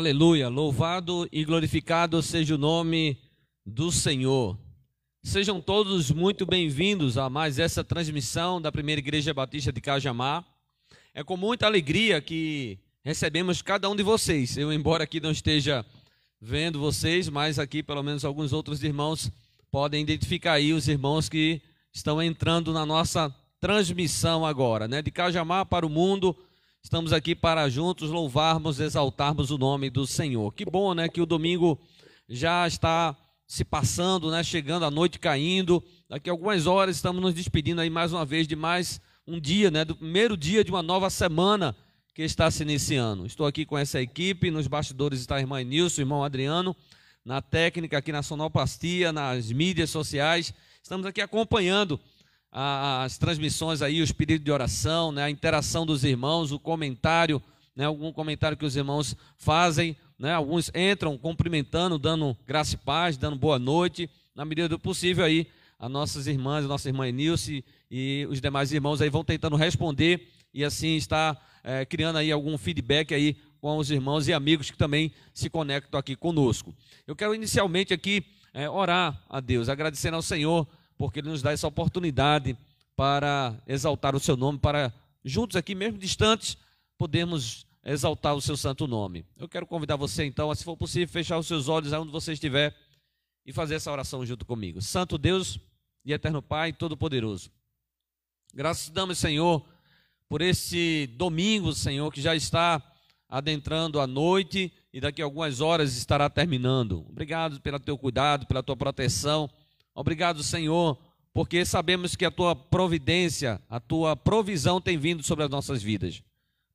Aleluia, louvado e glorificado seja o nome do Senhor. Sejam todos muito bem-vindos a mais essa transmissão da Primeira Igreja Batista de Cajamar. É com muita alegria que recebemos cada um de vocês. Eu, embora aqui não esteja vendo vocês, mas aqui pelo menos alguns outros irmãos podem identificar aí os irmãos que estão entrando na nossa transmissão agora, né? De Cajamar para o mundo. Estamos aqui para juntos louvarmos, exaltarmos o nome do Senhor. Que bom, né, que o domingo já está se passando, né, chegando a noite caindo. Daqui a algumas horas estamos nos despedindo aí mais uma vez de mais um dia, né, do primeiro dia de uma nova semana que está se iniciando. Estou aqui com essa equipe, nos bastidores está a irmã Nilson, o irmão Adriano, na técnica aqui na Sonoplastia, nas mídias sociais. Estamos aqui acompanhando as transmissões aí, os pedidos de oração, né, a interação dos irmãos, o comentário, né, algum comentário que os irmãos fazem, né, alguns entram cumprimentando, dando graça e paz, dando boa noite, na medida do possível aí, as nossas irmãs, a nossa irmã Enilce e os demais irmãos aí vão tentando responder e assim está é, criando aí algum feedback aí com os irmãos e amigos que também se conectam aqui conosco. Eu quero inicialmente aqui é, orar a Deus, agradecendo ao Senhor porque Ele nos dá essa oportunidade para exaltar o seu nome, para juntos aqui, mesmo distantes, podermos exaltar o seu santo nome. Eu quero convidar você então, a, se for possível, fechar os seus olhos aonde você estiver e fazer essa oração junto comigo. Santo Deus e eterno Pai Todo-Poderoso. Graças damos, Senhor, por esse domingo, Senhor, que já está adentrando a noite e daqui a algumas horas estará terminando. Obrigado pelo teu cuidado, pela tua proteção. Obrigado, Senhor, porque sabemos que a tua providência, a tua provisão tem vindo sobre as nossas vidas.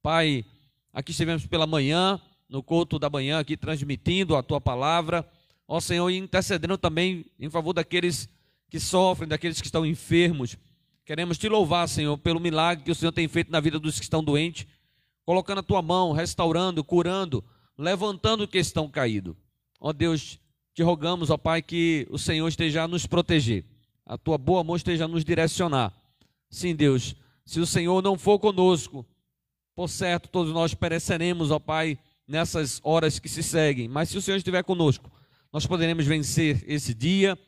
Pai, aqui estivemos pela manhã, no culto da manhã, aqui transmitindo a tua palavra. Ó Senhor, e intercedendo também em favor daqueles que sofrem, daqueles que estão enfermos. Queremos te louvar, Senhor, pelo milagre que o Senhor tem feito na vida dos que estão doentes, colocando a tua mão, restaurando, curando, levantando o que estão caído. Ó Deus, te rogamos, ó Pai, que o Senhor esteja a nos proteger, a tua boa mão esteja a nos direcionar. Sim, Deus, se o Senhor não for conosco, por certo, todos nós pereceremos, ó Pai, nessas horas que se seguem. Mas se o Senhor estiver conosco, nós poderemos vencer esse dia,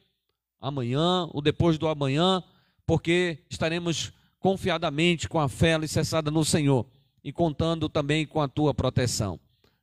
amanhã, ou depois do amanhã, porque estaremos confiadamente com a fé alicerçada no Senhor e contando também com a tua proteção.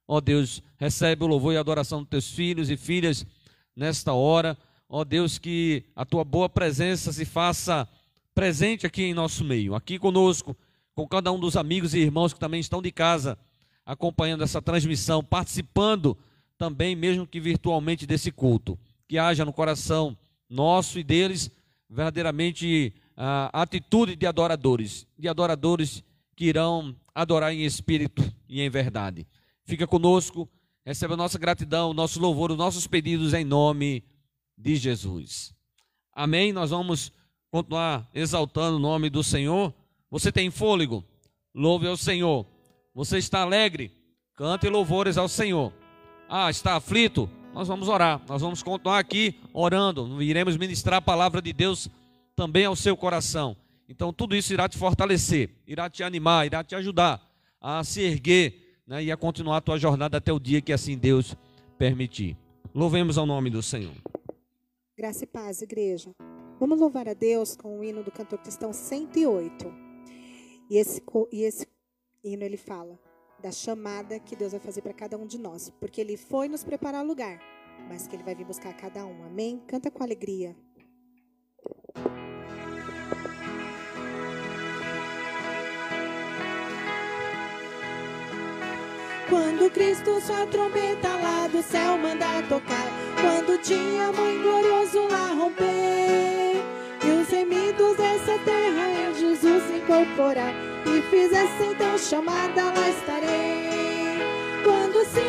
Ó Deus, recebe o louvor e a adoração dos teus filhos e filhas nesta hora. Ó Deus, que a tua boa presença se faça presente aqui em nosso meio, aqui conosco, com cada um dos amigos e irmãos que também estão de casa acompanhando essa transmissão, participando também, mesmo que virtualmente, desse culto. Que haja no coração nosso e deles verdadeiramente a atitude de adoradores, de adoradores que irão adorar em espírito e em verdade. Fica conosco, receba a nossa gratidão, o nosso louvor, os nossos pedidos em nome de Jesus. Amém? Nós vamos continuar exaltando o nome do Senhor. Você tem fôlego? Louve ao Senhor. Você está alegre? Cante louvores ao Senhor. Ah, está aflito? Nós vamos orar. Nós vamos continuar aqui orando. Iremos ministrar a palavra de Deus também ao seu coração. Então, tudo isso irá te fortalecer, irá te animar, irá te ajudar a se erguer né, e a continuar a tua jornada até o dia que assim Deus permitir. Louvemos ao nome do Senhor. Graça e paz, igreja. Vamos louvar a Deus com o hino do cantor cristão 108. E esse, e esse hino ele fala da chamada que Deus vai fazer para cada um de nós, porque ele foi nos preparar lugar, mas que ele vai vir buscar cada um. Amém? Canta com alegria. Quando Cristo sua trombeta lá do céu mandar tocar, quando o dia muito glorioso lá romper, e os remidos dessa terra em Jesus incorporar, e fizesse então chamada, lá estarei. Quando se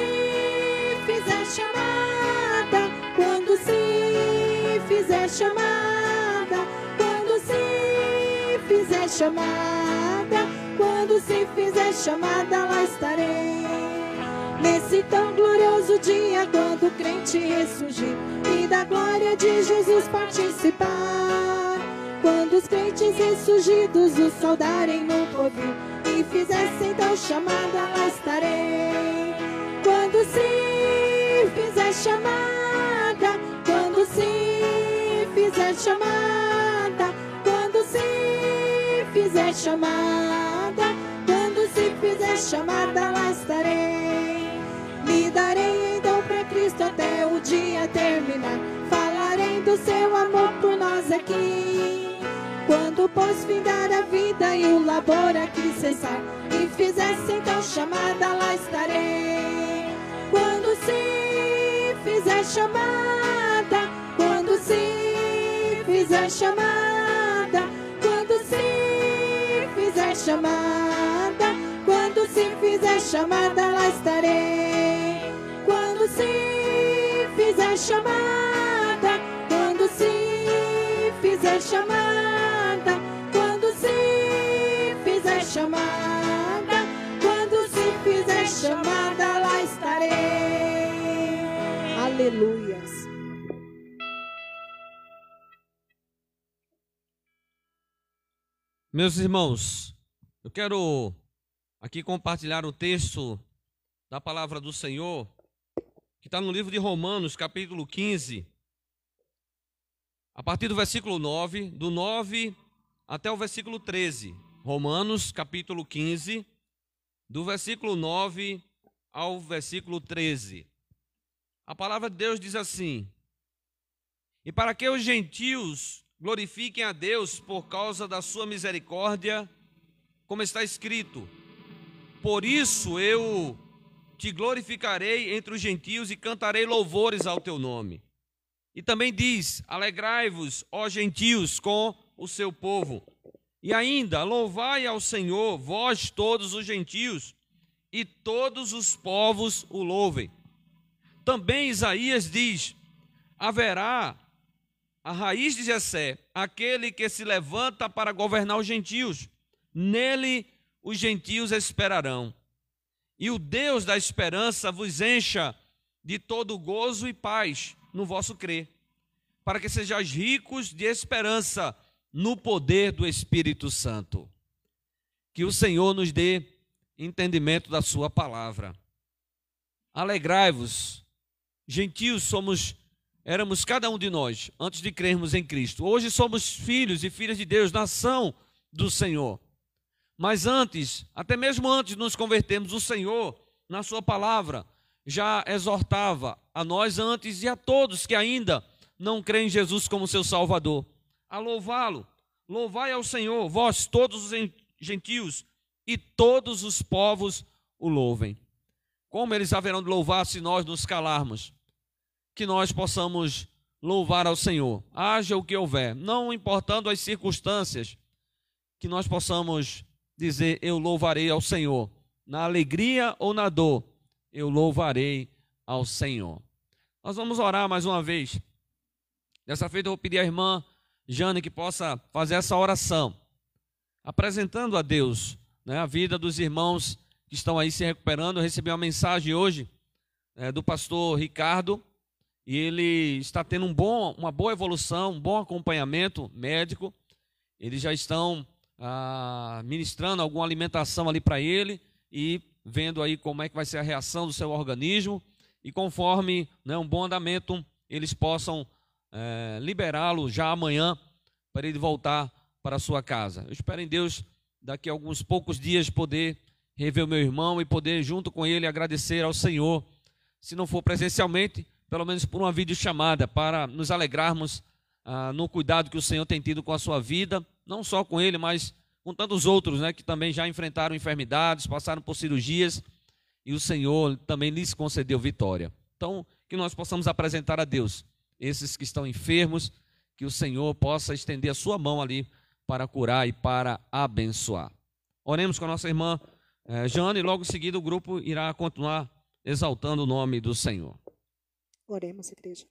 fizer chamada, quando se fizer chamada, quando se fizer chamada, quando se fizer chamada, lá estarei. Nesse tão glorioso dia, quando o crente ressurgir e da glória de Jesus participar. Quando os crentes ressurgidos o saudarem no povo e fizessem então chamada, lá estarei. Quando se fizer chamada, quando se fizer chamada, quando se fizer chamada, chamada, lá estarei. Me darei então para Cristo até o dia terminar. Falarei do seu amor por nós aqui. Quando pois findar a vida e o labor aqui cessar, e fizesse então chamada, lá estarei. Quando se fizer chamada, quando se fizer chamada, quando se fizer chamada, se fizer chamada, lá estarei. Quando se fizer chamada, quando se fizer chamada, quando se fizer chamada, quando se fizer chamada, lá estarei. Aleluias. Meus irmãos, eu quero aqui compartilhar o texto da palavra do Senhor, que está no livro de Romanos, capítulo 15, a partir do versículo 9, do 9 até o versículo 13. Romanos, capítulo 15, do versículo 9 ao versículo 13. A palavra de Deus diz assim: E para que os gentios glorifiquem a Deus por causa da sua misericórdia, como está escrito: Por isso eu te glorificarei entre os gentios e cantarei louvores ao teu nome. E também diz: Alegrai-vos, ó gentios, com o seu povo. E ainda, louvai ao Senhor, vós todos os gentios, e todos os povos o louvem. Também Isaías diz: haverá a raiz de Jessé, aquele que se levanta para governar os gentios. Nele os gentios esperarão. E o Deus da esperança vos encha de todo gozo e paz no vosso crer, para que sejais ricos de esperança no poder do Espírito Santo. Que o Senhor nos dê entendimento da Sua palavra. Alegrai-vos, gentios somos, éramos cada um de nós antes de crermos em Cristo. Hoje somos filhos e filhas de Deus, nação do Senhor. Mas antes, até mesmo antes de nos convertermos, o Senhor, na Sua palavra, já exortava a nós antes e a todos que ainda não creem em Jesus como seu Salvador, a louvá-lo. Louvai ao Senhor, vós todos os gentios, e todos os povos o louvem. Como eles haverão de louvar se nós nos calarmos? Que nós possamos louvar ao Senhor, haja o que houver, não importando as circunstâncias, que nós possamos dizer: Eu louvarei ao Senhor. Na alegria ou na dor, eu louvarei ao Senhor. Nós vamos orar mais uma vez. Dessa feita, eu vou pedir à irmã Jane que possa fazer essa oração, apresentando a Deus né, a vida dos irmãos que estão aí se recuperando. Eu recebi uma mensagem hoje é, do pastor Ricardo e ele está tendo um bom, uma boa evolução, um bom acompanhamento médico. Eles já estão ah, ministrando alguma alimentação ali para ele e vendo aí como é que vai ser a reação do seu organismo e conforme né, um bom andamento eles possam é, liberá-lo já amanhã para ele voltar para a sua casa. Eu espero em Deus daqui a alguns poucos dias poder rever o meu irmão e poder junto com ele agradecer ao Senhor, se não for presencialmente, pelo menos por uma videochamada para nos alegrarmos ah, no cuidado que o Senhor tem tido com a sua vida não só com ele, mas com tantos outros, né, que também já enfrentaram enfermidades, passaram por cirurgias, e o Senhor também lhes concedeu vitória. Então, que nós possamos apresentar a Deus esses que estão enfermos, que o Senhor possa estender a sua mão ali para curar e para abençoar. Oremos com a nossa irmã eh, Jane, e logo em seguida o grupo irá continuar exaltando o nome do Senhor. Oremos, igreja.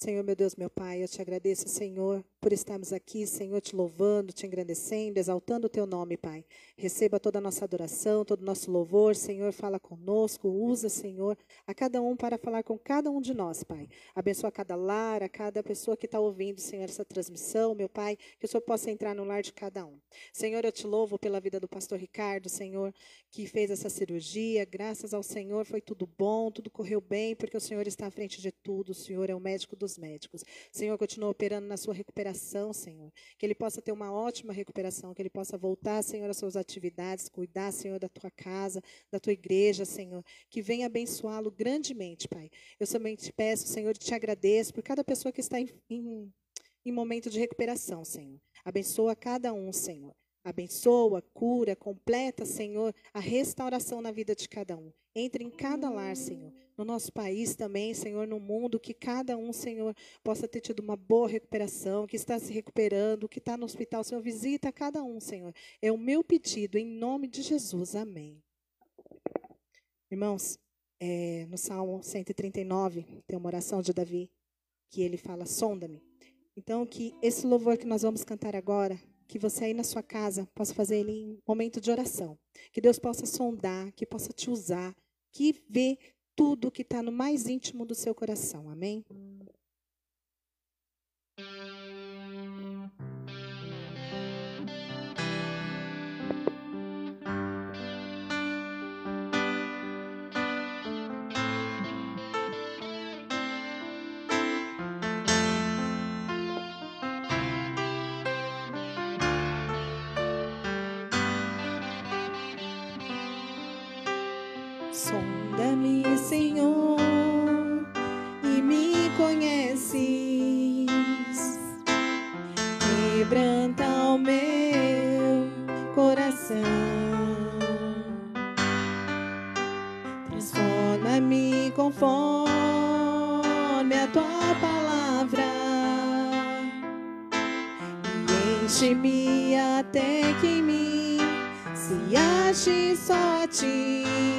Senhor, meu Deus, meu Pai, eu te agradeço, Senhor, por estarmos aqui, Senhor, te louvando, te engrandecendo, exaltando o teu nome, Pai. Receba toda a nossa adoração, todo o nosso louvor, Senhor, fala conosco, usa, Senhor, a cada um para falar com cada um de nós, Pai. Abençoa cada lar, a cada pessoa que está ouvindo, Senhor, essa transmissão, meu Pai, que o Senhor possa entrar no lar de cada um. Senhor, eu te louvo pela vida do pastor Ricardo, Senhor, que fez essa cirurgia, graças ao Senhor foi tudo bom, tudo correu bem, porque o Senhor está à frente de tudo, o Senhor é o médico médicos. Senhor, continua operando na sua recuperação Senhor. Que ele possa ter uma ótima recuperação, que ele possa voltar, Senhor, às suas atividades, cuidar, Senhor, da tua casa, da tua igreja, Senhor. Que venha abençoá-lo grandemente, Pai. Eu somente peço, Senhor, e te agradeço por cada pessoa que está em, em, em momento de recuperação, Senhor. Abençoa cada um, Senhor. Abençoa, cura, completa, Senhor, a restauração na vida de cada um. Entre em cada lar, Senhor. No nosso país também, Senhor, no mundo, que cada um, Senhor, possa ter tido uma boa recuperação, que está se recuperando, que está no hospital. Senhor, visita cada um, Senhor. É o meu pedido, em nome de Jesus. Amém. Irmãos, é, no Salmo 139, tem uma oração de Davi, que ele fala: sonda-me. Então, que esse louvor que nós vamos cantar agora que você aí na sua casa possa fazer ele em momento de oração. Que Deus possa sondar, que possa te usar, que vê tudo que está no mais íntimo do seu coração. Amém? Te me até que em mim se ache só a ti.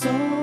so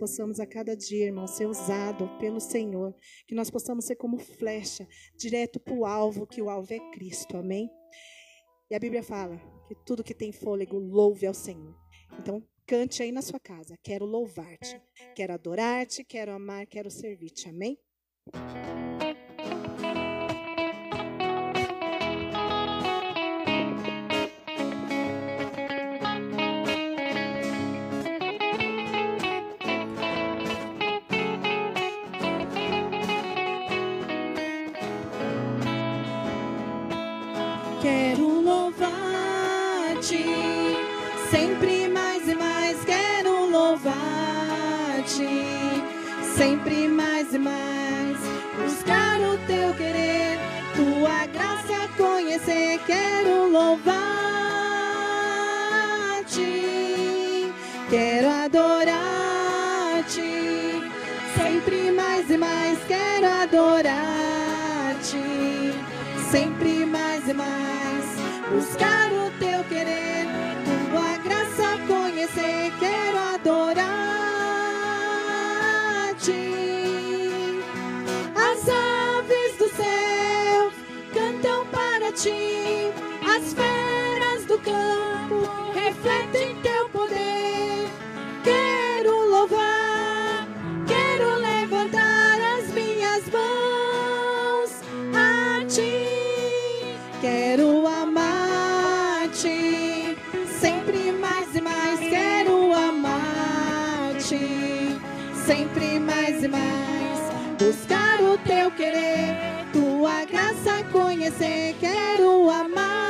possamos a cada dia, irmão, ser usado pelo Senhor. Que nós possamos ser como flecha, direto para o alvo, que o alvo é Cristo. Amém? E a Bíblia fala que tudo que tem fôlego, louve ao Senhor. Então, cante aí na sua casa. Quero louvar-te, quero adorar-te, quero amar, quero servir-te. Amém? Mais. Buscar teu querer tua graça conhecer, quero amar-te,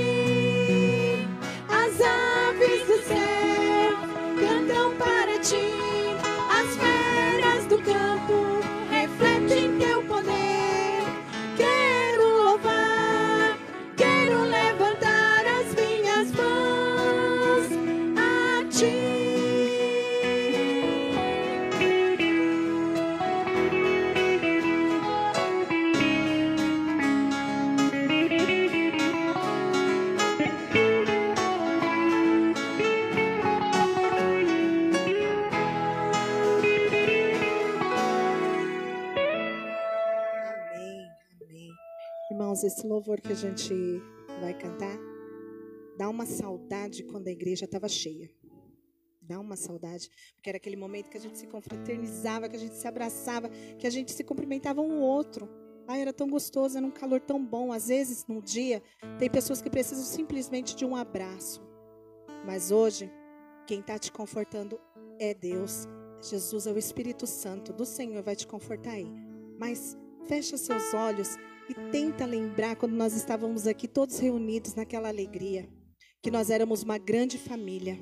irmãos, esse louvor que a gente vai cantar dá uma saudade quando a igreja estava cheia. Dá uma saudade, porque era aquele momento que a gente se confraternizava, que a gente se abraçava, que a gente se cumprimentava um outro. Ai, era tão gostoso, era um calor tão bom. Às vezes, num dia, tem pessoas que precisam simplesmente de um abraço. Mas hoje, quem está te confortando é Deus. Jesus é o Espírito Santo do Senhor, vai te confortar aí. Mas fecha seus olhos e tenta lembrar quando nós estávamos aqui todos reunidos naquela alegria, que nós éramos uma grande família.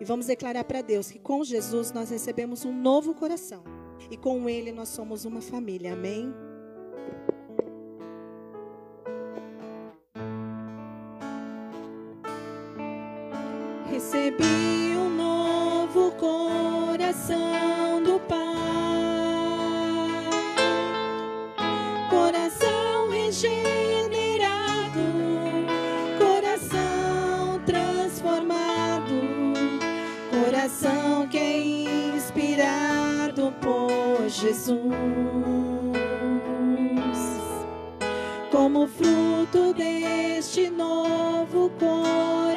E vamos declarar para Deus que com Jesus nós recebemos um novo coração e com Ele nós somos uma família. Amém? Recebi um novo coração Jesus. Como fruto deste novo coração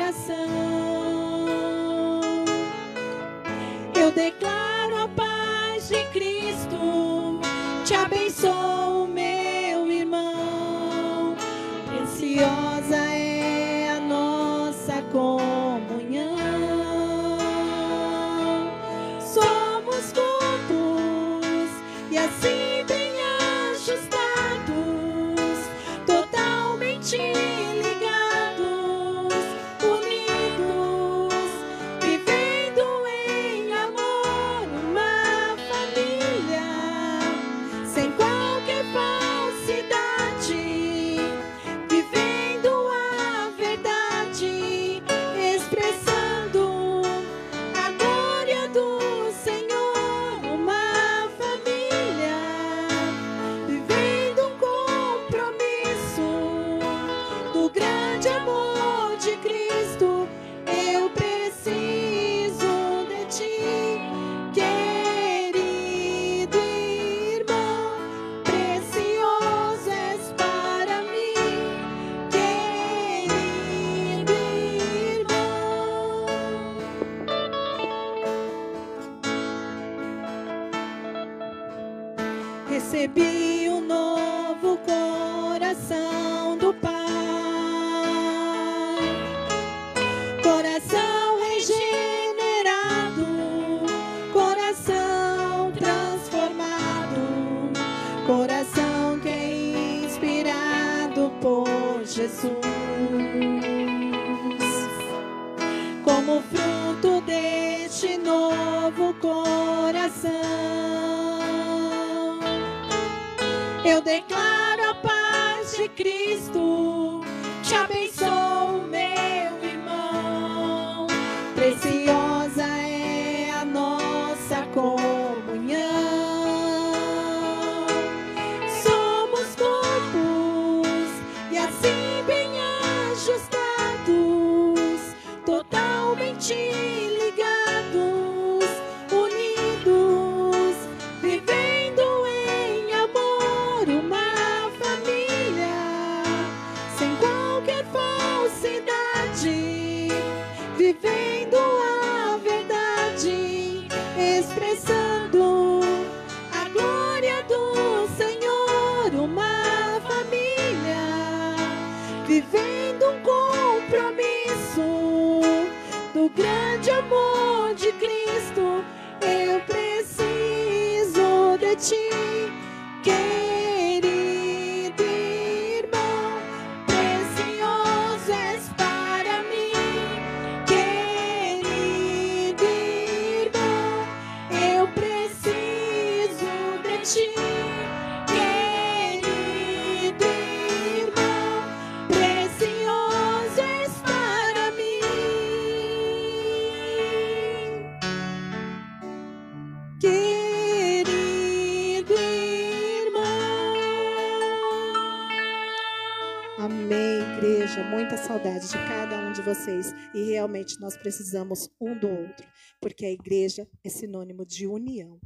Muita saudade de cada um de vocês. E realmente nós precisamos um do outro, porque a igreja é sinônimo de união.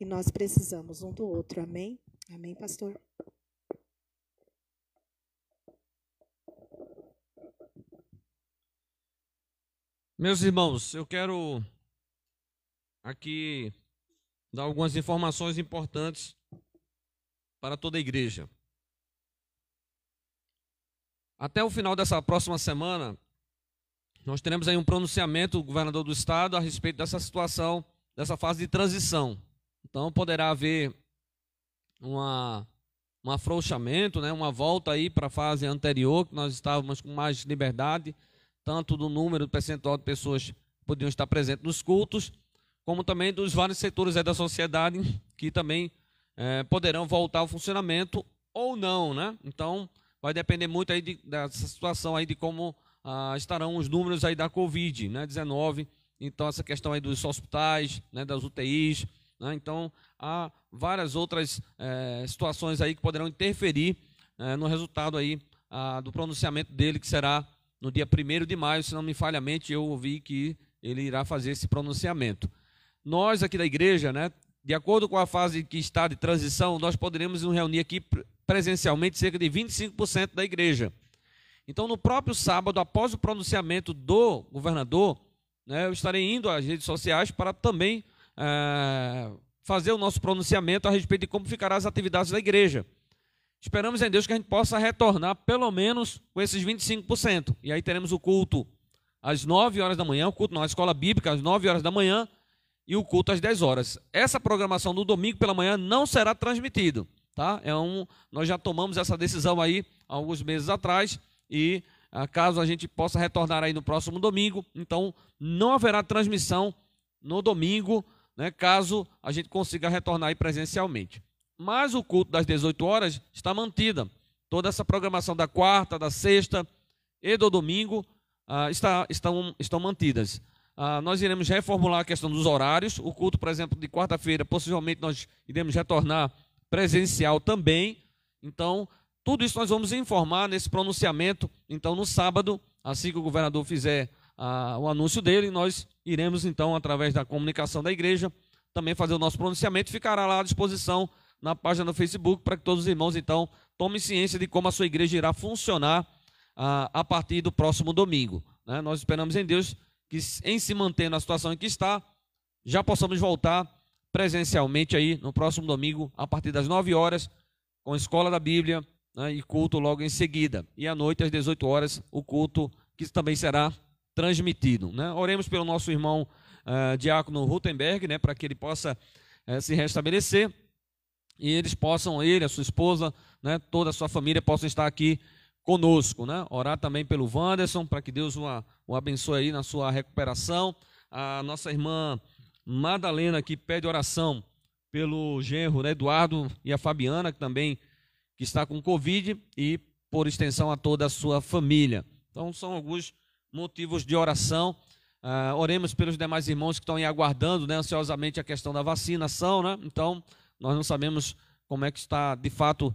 E nós precisamos um do outro. Amém? Amém, pastor? Meus irmãos, eu quero aqui dar algumas informações importantes para toda a igreja. Até o final dessa próxima semana, nós teremos aí um pronunciamento do governador do estado a respeito dessa situação, dessa fase de transição. Então poderá haver uma, um afrouxamento, né, uma volta aí para a fase anterior, que nós estávamos com mais liberdade, tanto do número, do percentual de pessoas que podiam estar presentes nos cultos, como também dos vários setores da sociedade que também eh, poderão voltar ao funcionamento ou não, né? Então vai depender muito aí de, dessa situação aí de como ah, estarão os números aí da Covid, né? 19. Então essa questão aí dos hospitais, né? Das UTIs, né? Então há várias outras eh, situações aí que poderão interferir eh, no resultado aí ah, do pronunciamento dele que será no dia 1 de maio, se não me falha a mente, eu ouvi que ele irá fazer esse pronunciamento. Nós aqui da igreja, né, de acordo com a fase que está de transição, nós poderemos nos reunir aqui presencialmente cerca de 25% da igreja. Então, no próprio sábado, após o pronunciamento do governador, né, eu estarei indo às redes sociais para também é, fazer o nosso pronunciamento a respeito de como ficarão as atividades da igreja. Esperamos em Deus que a gente possa retornar pelo menos com esses 25%. E aí teremos o culto às 9 horas da manhã, o culto na escola bíblica às 9 horas da manhã e o culto às 10 horas. Essa programação do domingo pela manhã não será transmitido, tá? É um, nós já tomamos essa decisão aí alguns meses atrás e ah, caso a gente possa retornar aí no próximo domingo, então não haverá transmissão no domingo, né, caso a gente consiga retornar aí presencialmente. Mas o culto das 18 horas está mantida. Toda essa programação da quarta, da sexta e do domingo ah, está, estão, estão mantidas. Ah, nós iremos reformular a questão dos horários. O culto, por exemplo, de quarta-feira, possivelmente nós iremos retornar presencial também. Então, tudo isso nós vamos informar nesse pronunciamento. Então, no sábado, assim que o governador fizer ah, o anúncio dele, nós iremos, então, através da comunicação da igreja, também fazer o nosso pronunciamento. Ficará lá à disposição na página do Facebook para que todos os irmãos, então, tomem ciência de como a sua igreja irá funcionar ah, a partir do próximo domingo. Né? Nós esperamos em Deus que, em se mantendo na situação em que está, já possamos voltar presencialmente aí no próximo domingo, a partir das 9 horas, com a Escola da Bíblia né, e culto logo em seguida. E à noite, às 18 horas, o culto que também será transmitido. Né? Oremos pelo nosso irmão uh, Diácono Rutenberg, né, para que ele possa uh, se restabelecer e eles possam, ele, a sua esposa, né, toda a sua família possam estar aqui conosco. Né? Orar também pelo Wanderson, para que Deus o, o abençoe aí na sua recuperação. A nossa irmã Madalena que pede oração pelo genro né, Eduardo e a Fabiana, que também que está com Covid, e por extensão a toda a sua família. Então, são alguns motivos de oração. Uh, oremos pelos demais irmãos que estão aí aguardando né, ansiosamente a questão da vacinação. Né? Então, nós não sabemos como é que está de fato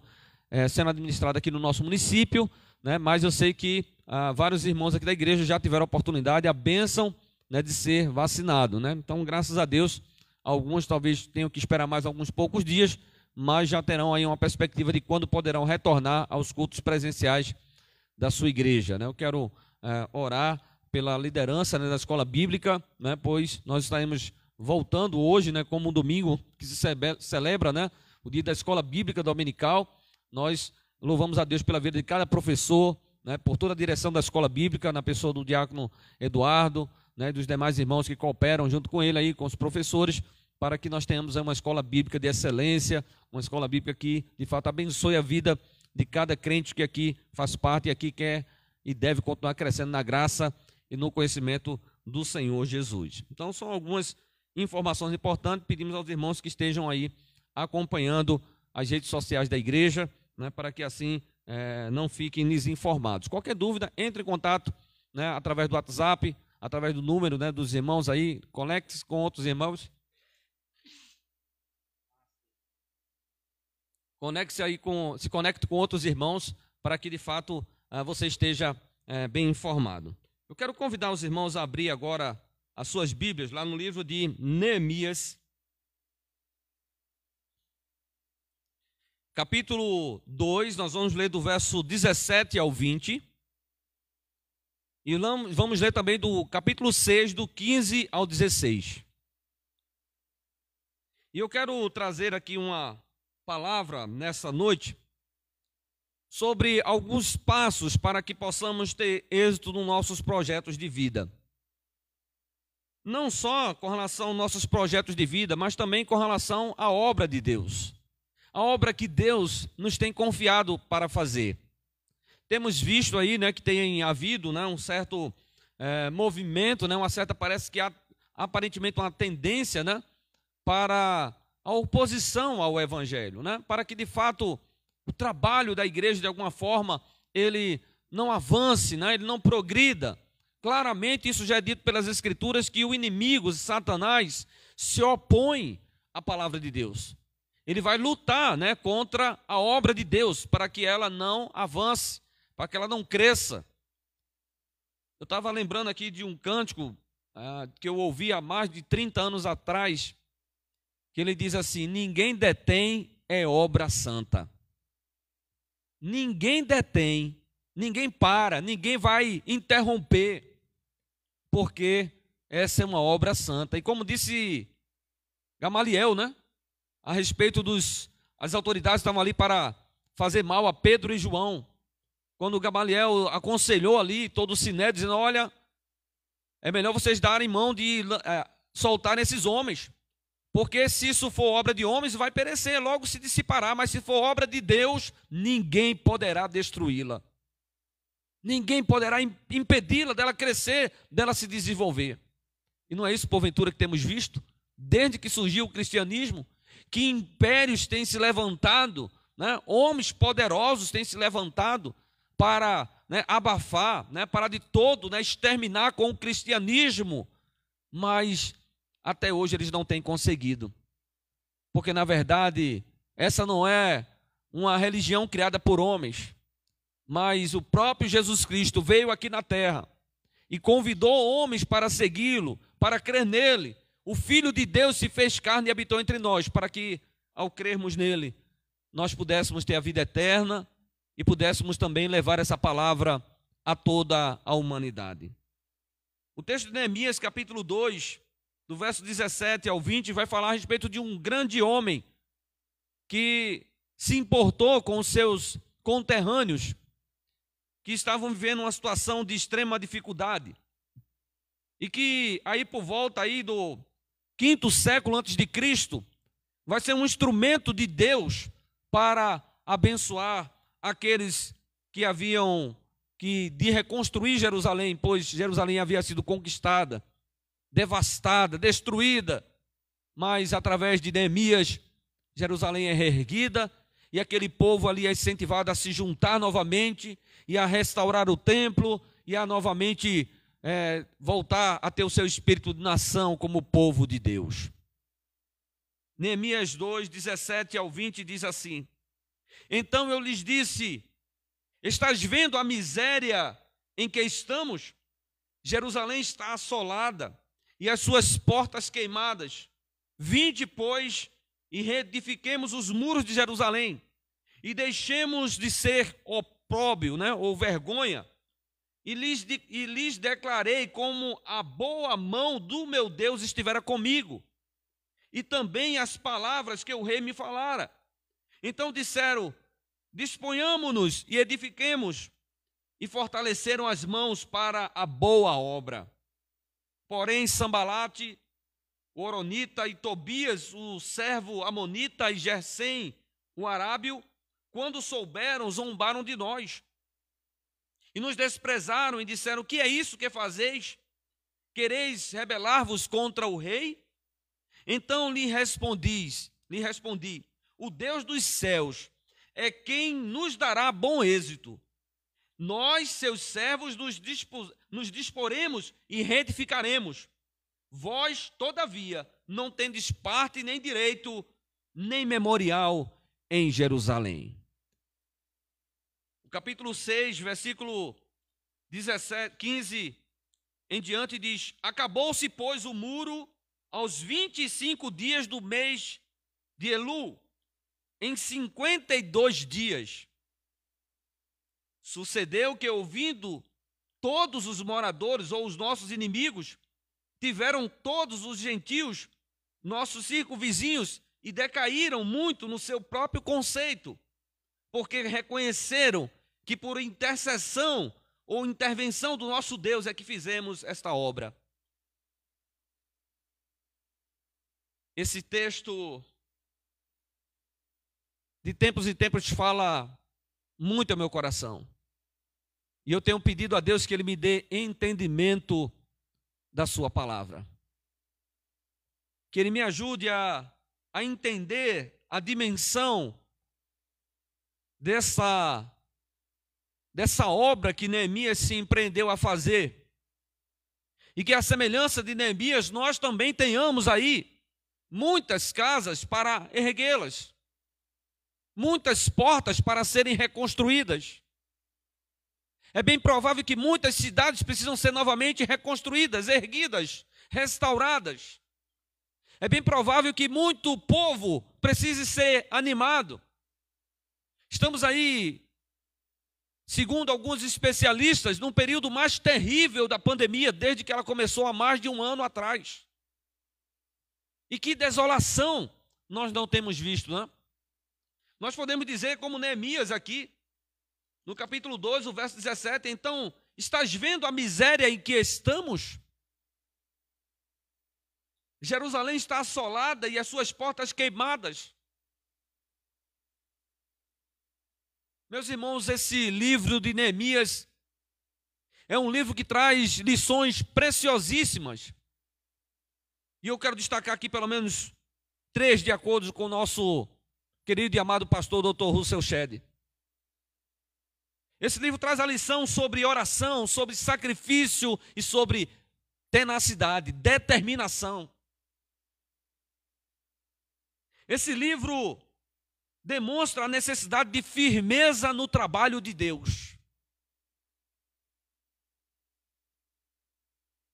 é, sendo administrado aqui no nosso município, né? mas eu sei que uh, vários irmãos aqui da igreja já tiveram a oportunidade, a bênção né, de ser vacinado. Né? Então, graças a Deus, alguns talvez tenham que esperar mais alguns poucos dias, mas já terão aí uma perspectiva de quando poderão retornar aos cultos presenciais da sua igreja. Né? Eu quero é, orar pela liderança né, da escola bíblica, né, pois nós estaremos voltando hoje, né, como um domingo que se celebra né, o dia da escola bíblica dominical. Nós louvamos a Deus pela vida de cada professor, né, por toda a direção da escola bíblica, na pessoa do diácono Eduardo, né, dos demais irmãos que cooperam junto com ele aí, com os professores, para que nós tenhamos uma escola bíblica de excelência, uma escola bíblica que de fato abençoe a vida de cada crente que aqui faz parte e aqui quer e deve continuar crescendo na graça e no conhecimento do Senhor Jesus. Então são algumas informações importantes, pedimos aos irmãos que estejam aí acompanhando as redes sociais da igreja, né, para que assim é, não fiquem desinformados. Qualquer dúvida, entre em contato né, através do WhatsApp, através do número né, dos irmãos aí, conecte-se com outros irmãos. Conecte-se aí com, se conecte com outros irmãos para que de fato ah, você esteja eh, bem informado. Eu quero convidar os irmãos a abrir agora as suas Bíblias lá no livro de Neemias, capítulo 2, nós vamos ler do verso 17 ao 20. E vamos ler também do capítulo 6, do 15 ao 16. E eu quero trazer aqui uma palavra nessa noite sobre alguns passos para que possamos ter êxito nos nossos projetos de vida. Não só com relação aos nossos projetos de vida, mas também com relação à obra de Deus. A obra que Deus nos tem confiado para fazer. Temos visto aí né, que tem havido né, um certo é, movimento, né, uma certa, parece que há aparentemente uma tendência né, para a oposição ao Evangelho, né, para que de fato o trabalho da igreja de alguma forma ele não avance, né, ele não progrida. Claramente isso já é dito pelas Escrituras que o inimigo, Satanás, se opõe à palavra de Deus. Ele vai lutar né, contra a obra de Deus para que ela não avance para que ela não cresça. Eu estava lembrando aqui de um cântico ah, que eu ouvi há mais de 30 anos atrás, que ele diz assim: Ninguém detém é obra santa. Ninguém detém, ninguém para, ninguém vai interromper, porque essa é uma obra santa. E como disse Gamaliel, né? A respeito dos. As autoridades estavam ali para fazer mal a Pedro e João quando Gamaliel aconselhou ali todo o siné, dizendo: Olha, é melhor vocês darem mão de é, soltar esses homens, porque se isso for obra de homens, vai perecer, logo se dissipará, mas se for obra de Deus, ninguém poderá destruí-la. Ninguém poderá impedi-la dela crescer, dela se desenvolver. E não é isso, porventura, que temos visto? Desde que surgiu o cristianismo, que impérios têm se levantado, né? homens poderosos têm se levantado para né, abafar, né, para de todo né, exterminar com o cristianismo, mas até hoje eles não têm conseguido. Porque, na verdade, essa não é uma religião criada por homens, mas o próprio Jesus Cristo veio aqui na terra e convidou homens para segui-lo, para crer nele. O Filho de Deus se fez carne e habitou entre nós, para que, ao crermos nele, nós pudéssemos ter a vida eterna e pudéssemos também levar essa palavra a toda a humanidade. O texto de Neemias, capítulo 2, do verso 17 ao 20, vai falar a respeito de um grande homem que se importou com seus conterrâneos que estavam vivendo uma situação de extrema dificuldade. E que aí por volta aí do quinto século antes de Cristo, vai ser um instrumento de Deus para abençoar aqueles que haviam que de reconstruir Jerusalém, pois Jerusalém havia sido conquistada, devastada, destruída, mas através de Neemias Jerusalém é reerguida e aquele povo ali é incentivado a se juntar novamente e a restaurar o templo e a novamente é, voltar a ter o seu espírito de nação como povo de Deus. Neemias 2, 17 ao 20 diz assim: Então eu lhes disse: Estás vendo a miséria em que estamos? Jerusalém está assolada e as suas portas queimadas. Vinde, pois, e reedifiquemos os muros de Jerusalém e deixemos de ser opróbio, né, ou vergonha. E lhes, e lhes declarei como a boa mão do meu Deus estivera comigo, e também as palavras que o rei me falara. Então disseram: Disponhamo-nos e edifiquemos, e fortaleceram as mãos para a boa obra. Porém, Sambalate Oronita e Tobias, o servo Amonita e Gersem, o Arábio, quando souberam, zombaram de nós. E nos desprezaram e disseram: Que é isso que fazeis? Quereis rebelar-vos contra o rei? Então lhe respondis, lhe respondi: O Deus dos céus é quem nos dará bom êxito. Nós, seus servos, nos, dispor, nos disporemos e retificaremos. Vós, todavia, não tendes parte nem direito, nem memorial em Jerusalém. Capítulo 6, versículo 17, 15 em diante diz: Acabou-se, pois, o muro aos 25 dias do mês de Elu, em 52 dias. Sucedeu que, ouvindo todos os moradores ou os nossos inimigos, tiveram todos os gentios, nossos circunvizinhos, e decaíram muito no seu próprio conceito, porque reconheceram que por intercessão ou intervenção do nosso Deus é que fizemos esta obra. Esse texto, de tempos em tempos, fala muito ao meu coração. E eu tenho pedido a Deus que Ele me dê entendimento da Sua palavra. Que Ele me ajude a, a entender a dimensão dessa, dessa obra que Neemias se empreendeu a fazer. E que a semelhança de Neemias, nós também tenhamos aí muitas casas para erguê-las, muitas portas para serem reconstruídas. É bem provável que muitas cidades precisam ser novamente reconstruídas, erguidas, restauradas. É bem provável que muito povo precise ser animado. Estamos aí, segundo alguns especialistas, num período mais terrível da pandemia, desde que ela começou há mais de um ano atrás. E que desolação nós não temos visto, não? Nós podemos dizer, como Neemias aqui, no capítulo 2, o verso 17, então, estás vendo a miséria em que estamos? Jerusalém está assolada e as suas portas queimadas. Meus irmãos, esse livro de Neemias é um livro que traz lições preciosíssimas. E eu quero destacar aqui pelo menos três, de acordo com o nosso querido e amado pastor Dr. Russell Shedd. Esse livro traz a lição sobre oração, sobre sacrifício e sobre tenacidade, determinação. Esse livro demonstra a necessidade de firmeza no trabalho de Deus.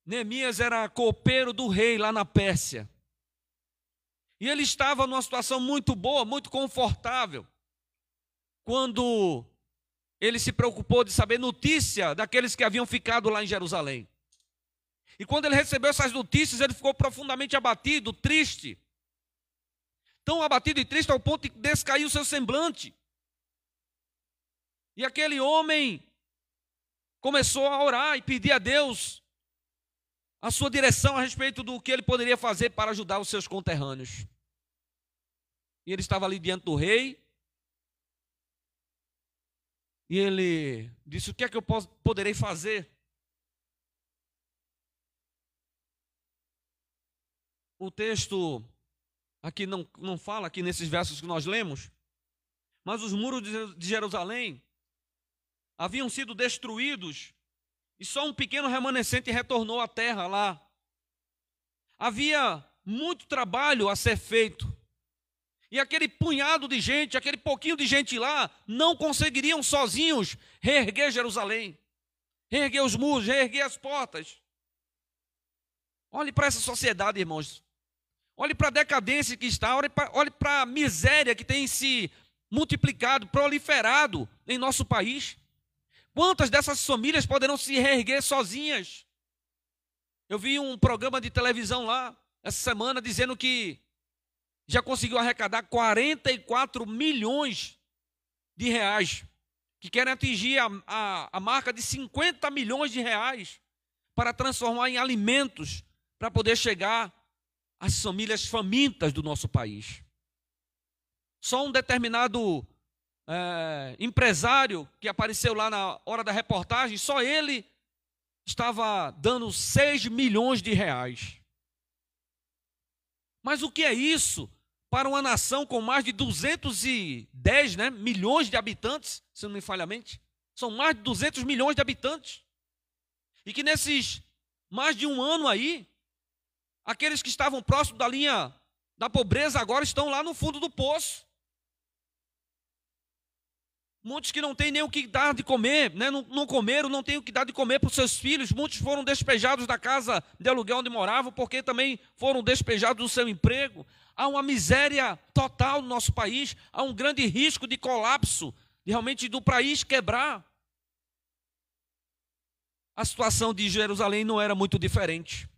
Neemias era copeiro do rei lá na Pérsia. E ele estava numa situação muito boa, muito confortável, quando ele se preocupou de saber notícia daqueles que haviam ficado lá em Jerusalém. E quando ele recebeu essas notícias, ele ficou profundamente abatido, triste. Tão abatido e triste ao ponto de descair o seu semblante. E aquele homem começou a orar e pedir a Deus a sua direção a respeito do que ele poderia fazer para ajudar os seus conterrâneos. E ele estava ali diante do rei. E ele disse: O que é que eu posso, poderei fazer? O texto aqui não, não fala, aqui nesses versos que nós lemos, mas os muros de Jerusalém haviam sido destruídos e só um pequeno remanescente retornou à terra lá. Havia muito trabalho a ser feito. E aquele punhado de gente, aquele pouquinho de gente lá, não conseguiriam sozinhos reerguer Jerusalém, reerguer os muros, reerguer as portas. Olhe para essa sociedade, irmãos. Olhe para a decadência que está, olhe para a miséria que tem se multiplicado, proliferado em nosso país. Quantas dessas famílias poderão se reerguer sozinhas? Eu vi um programa de televisão lá, essa semana, dizendo que já conseguiu arrecadar 44 milhões de reais, que querem atingir a, a, a marca de 50 milhões de reais para transformar em alimentos para poder chegar às famílias famintas do nosso país. Só um determinado é, empresário que apareceu lá na hora da reportagem, só ele estava dando 6 milhões de reais. Mas o que é isso para uma nação com mais de 210 né, milhões de habitantes, se não me falha a mente? São mais de 200 milhões de habitantes. E que nesses mais de um ano aí, aqueles que estavam próximos da linha da pobreza agora estão lá no fundo do poço. Muitos que não têm nem o que dar de comer, né? não, não comeram, não têm o que dar de comer para os seus filhos. Muitos foram despejados da casa de aluguel onde moravam, porque também foram despejados do seu emprego. Há uma miséria total no nosso país, há um grande risco de colapso, de realmente do país quebrar. A situação de Jerusalém não era muito diferente.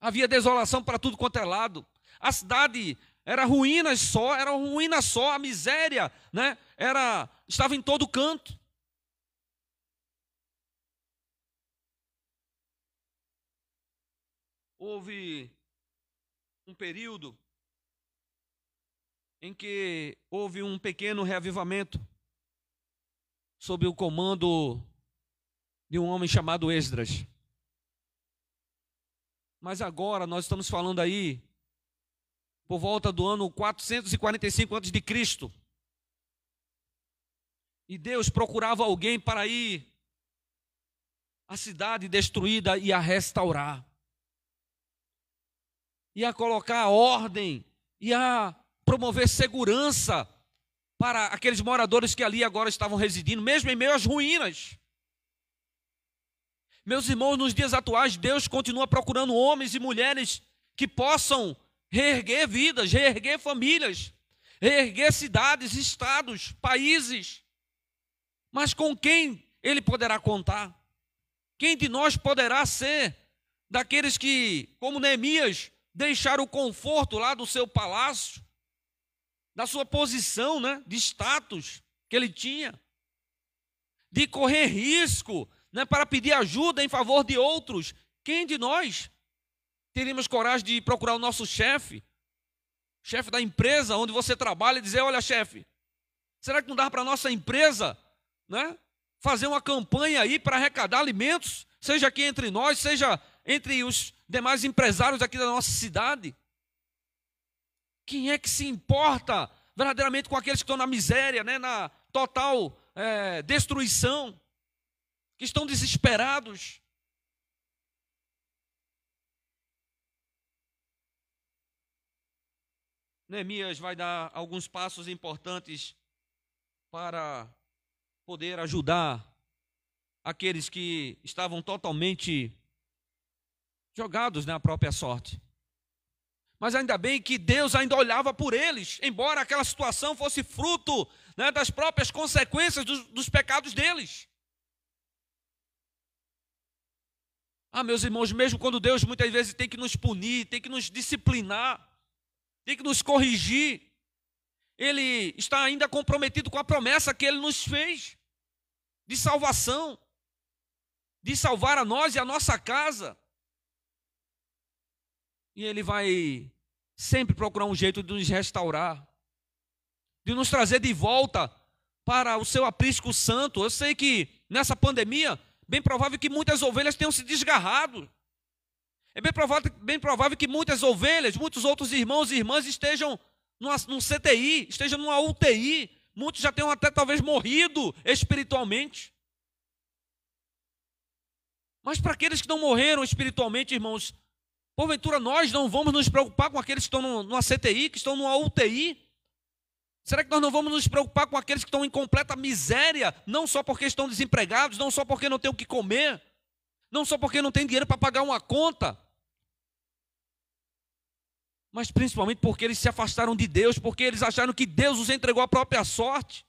Havia desolação para tudo quanto é lado. A cidade era ruínas só, era ruína só, a miséria, né? Era estava em todo canto. Houve um período em que houve um pequeno reavivamento sob o comando de um homem chamado Esdras. Mas agora nós estamos falando aí por volta do ano 445 a.C. E Deus procurava alguém para ir à cidade destruída e a restaurar. E a colocar ordem e a promover segurança para aqueles moradores que ali agora estavam residindo, mesmo em meio às ruínas. Meus irmãos, nos dias atuais, Deus continua procurando homens e mulheres que possam reerguer vidas, reerguer famílias, reerguer cidades, estados, países. Mas com quem ele poderá contar? Quem de nós poderá ser daqueles que, como Neemias, deixaram o conforto lá do seu palácio, da sua posição né, de status que ele tinha, de correr risco né, para pedir ajuda em favor de outros? Quem de nós teríamos coragem de procurar o nosso chefe, chefe da empresa onde você trabalha, e dizer: Olha, chefe, será que não dá para a nossa empresa né, fazer uma campanha aí para arrecadar alimentos, seja aqui entre nós, seja entre os demais empresários aqui da nossa cidade? Quem é que se importa verdadeiramente com aqueles que estão na miséria, né, na total é, destruição, que estão desesperados? Neemias vai dar alguns passos importantes para poder ajudar aqueles que estavam totalmente jogados na própria sorte. Mas ainda bem que Deus ainda olhava por eles, embora aquela situação fosse fruto né, das próprias consequências dos, dos pecados deles. Ah, meus irmãos, mesmo quando Deus muitas vezes tem que nos punir, tem que nos disciplinar, tem que nos corrigir, Ele está ainda comprometido com a promessa que Ele nos fez de salvação, de salvar a nós e a nossa casa. E Ele vai sempre procurar um jeito de nos restaurar, de nos trazer de volta para o seu aprisco santo. Eu sei que nessa pandemia, bem provável que muitas ovelhas tenham se desgarrado. É bem provável, bem provável que muitas ovelhas, muitos outros irmãos e irmãs estejam numa, num CTI, estejam numa UTI. Muitos já tenham até talvez morrido espiritualmente. Mas para aqueles que não morreram espiritualmente, irmãos, porventura nós não vamos nos preocupar com aqueles que estão numa CTI, que estão numa UTI. Será que nós não vamos nos preocupar com aqueles que estão em completa miséria, não só porque estão desempregados, não só porque não têm o que comer, não só porque não têm dinheiro para pagar uma conta, mas principalmente porque eles se afastaram de Deus, porque eles acharam que Deus os entregou à própria sorte?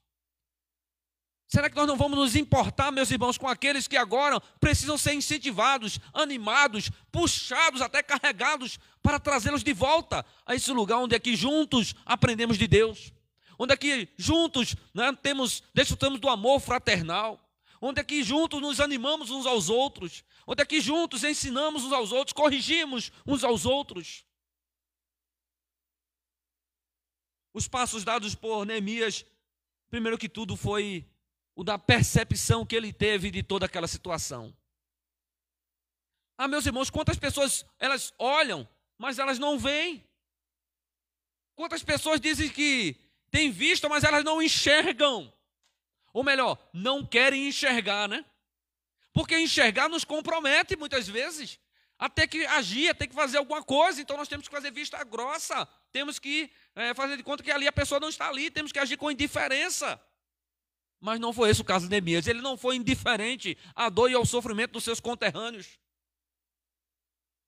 Será que nós não vamos nos importar, meus irmãos, com aqueles que agora precisam ser incentivados, animados, puxados, até carregados, para trazê-los de volta a esse lugar onde aqui juntos aprendemos de Deus? Onde aqui juntos né, temos, desfrutamos do amor fraternal, onde aqui juntos nos animamos uns aos outros, onde aqui juntos ensinamos uns aos outros, corrigimos uns aos outros. Os passos dados por Neemias, primeiro que tudo, foi o da percepção que ele teve de toda aquela situação. Ah, meus irmãos, quantas pessoas elas olham, mas elas não veem? Quantas pessoas dizem que têm vista, mas elas não enxergam. Ou melhor, não querem enxergar, né? Porque enxergar nos compromete muitas vezes. Até que agir, até que fazer alguma coisa. Então nós temos que fazer vista grossa. Temos que é, fazer de conta que ali a pessoa não está ali. Temos que agir com indiferença. Mas não foi esse o caso de Neemias. Ele não foi indiferente à dor e ao sofrimento dos seus conterrâneos.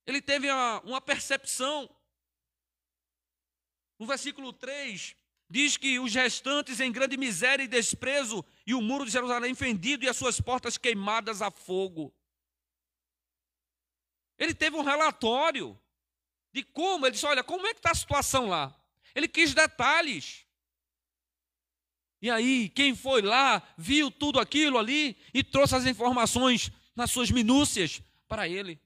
Ele teve uma, uma percepção. No versículo 3, diz que os restantes em grande miséria e desprezo, e o muro de Jerusalém fendido e as suas portas queimadas a fogo. Ele teve um relatório de como, ele disse: Olha, como é que está a situação lá? Ele quis detalhes. E aí, quem foi lá, viu tudo aquilo ali e trouxe as informações nas suas minúcias para ele.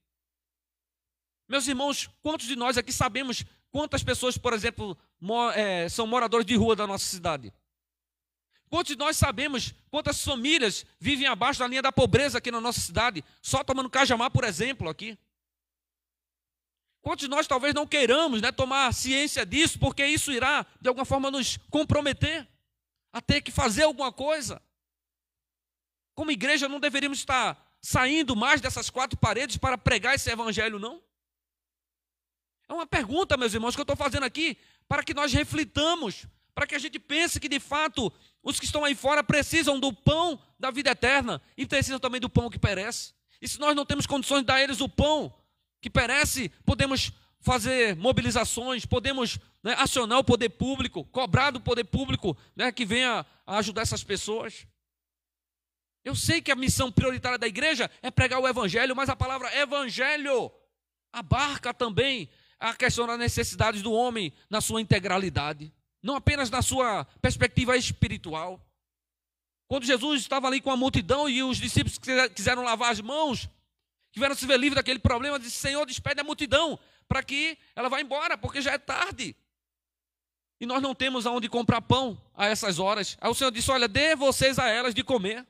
Meus irmãos, quantos de nós aqui sabemos Quantas pessoas, por exemplo, são moradores de rua da nossa cidade? Quantos de nós sabemos quantas famílias vivem abaixo da linha da pobreza aqui na nossa cidade, só tomando cajamar, por exemplo, aqui? Quantos de nós talvez não queiramos né, tomar ciência disso, porque isso irá, de alguma forma, nos comprometer a ter que fazer alguma coisa? Como igreja, não deveríamos estar saindo mais dessas quatro paredes para pregar esse evangelho, não? É uma pergunta, meus irmãos, que eu estou fazendo aqui para que nós reflitamos, para que a gente pense que de fato os que estão aí fora precisam do pão da vida eterna e precisam também do pão que perece. E se nós não temos condições de dar a eles o pão que perece, podemos fazer mobilizações, podemos né, acionar o poder público, cobrar do poder público né, que venha a ajudar essas pessoas. Eu sei que a missão prioritária da igreja é pregar o evangelho, mas a palavra evangelho abarca também a questão das necessidades do homem na sua integralidade, não apenas na sua perspectiva espiritual. Quando Jesus estava ali com a multidão e os discípulos quiseram lavar as mãos, tiveram se ver livre daquele problema, disse: Senhor, despede a multidão para que ela vá embora, porque já é tarde. E nós não temos aonde comprar pão a essas horas. Aí o Senhor disse: Olha, dê vocês a elas de comer.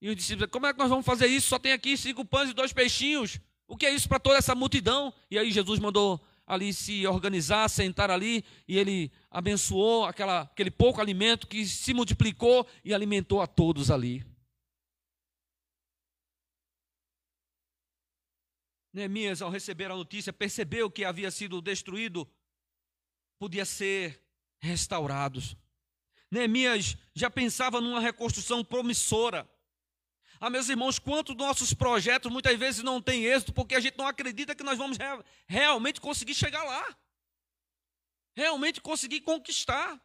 E os discípulos, como é que nós vamos fazer isso? Só tem aqui cinco pães e dois peixinhos. O que é isso para toda essa multidão? E aí Jesus mandou ali se organizar, sentar ali, e ele abençoou aquela, aquele pouco alimento que se multiplicou e alimentou a todos ali. Neemias, ao receber a notícia, percebeu que havia sido destruído, podia ser restaurados. Neemias já pensava numa reconstrução promissora. Ah, meus irmãos, quantos nossos projetos muitas vezes não têm êxito porque a gente não acredita que nós vamos realmente conseguir chegar lá. Realmente conseguir conquistar.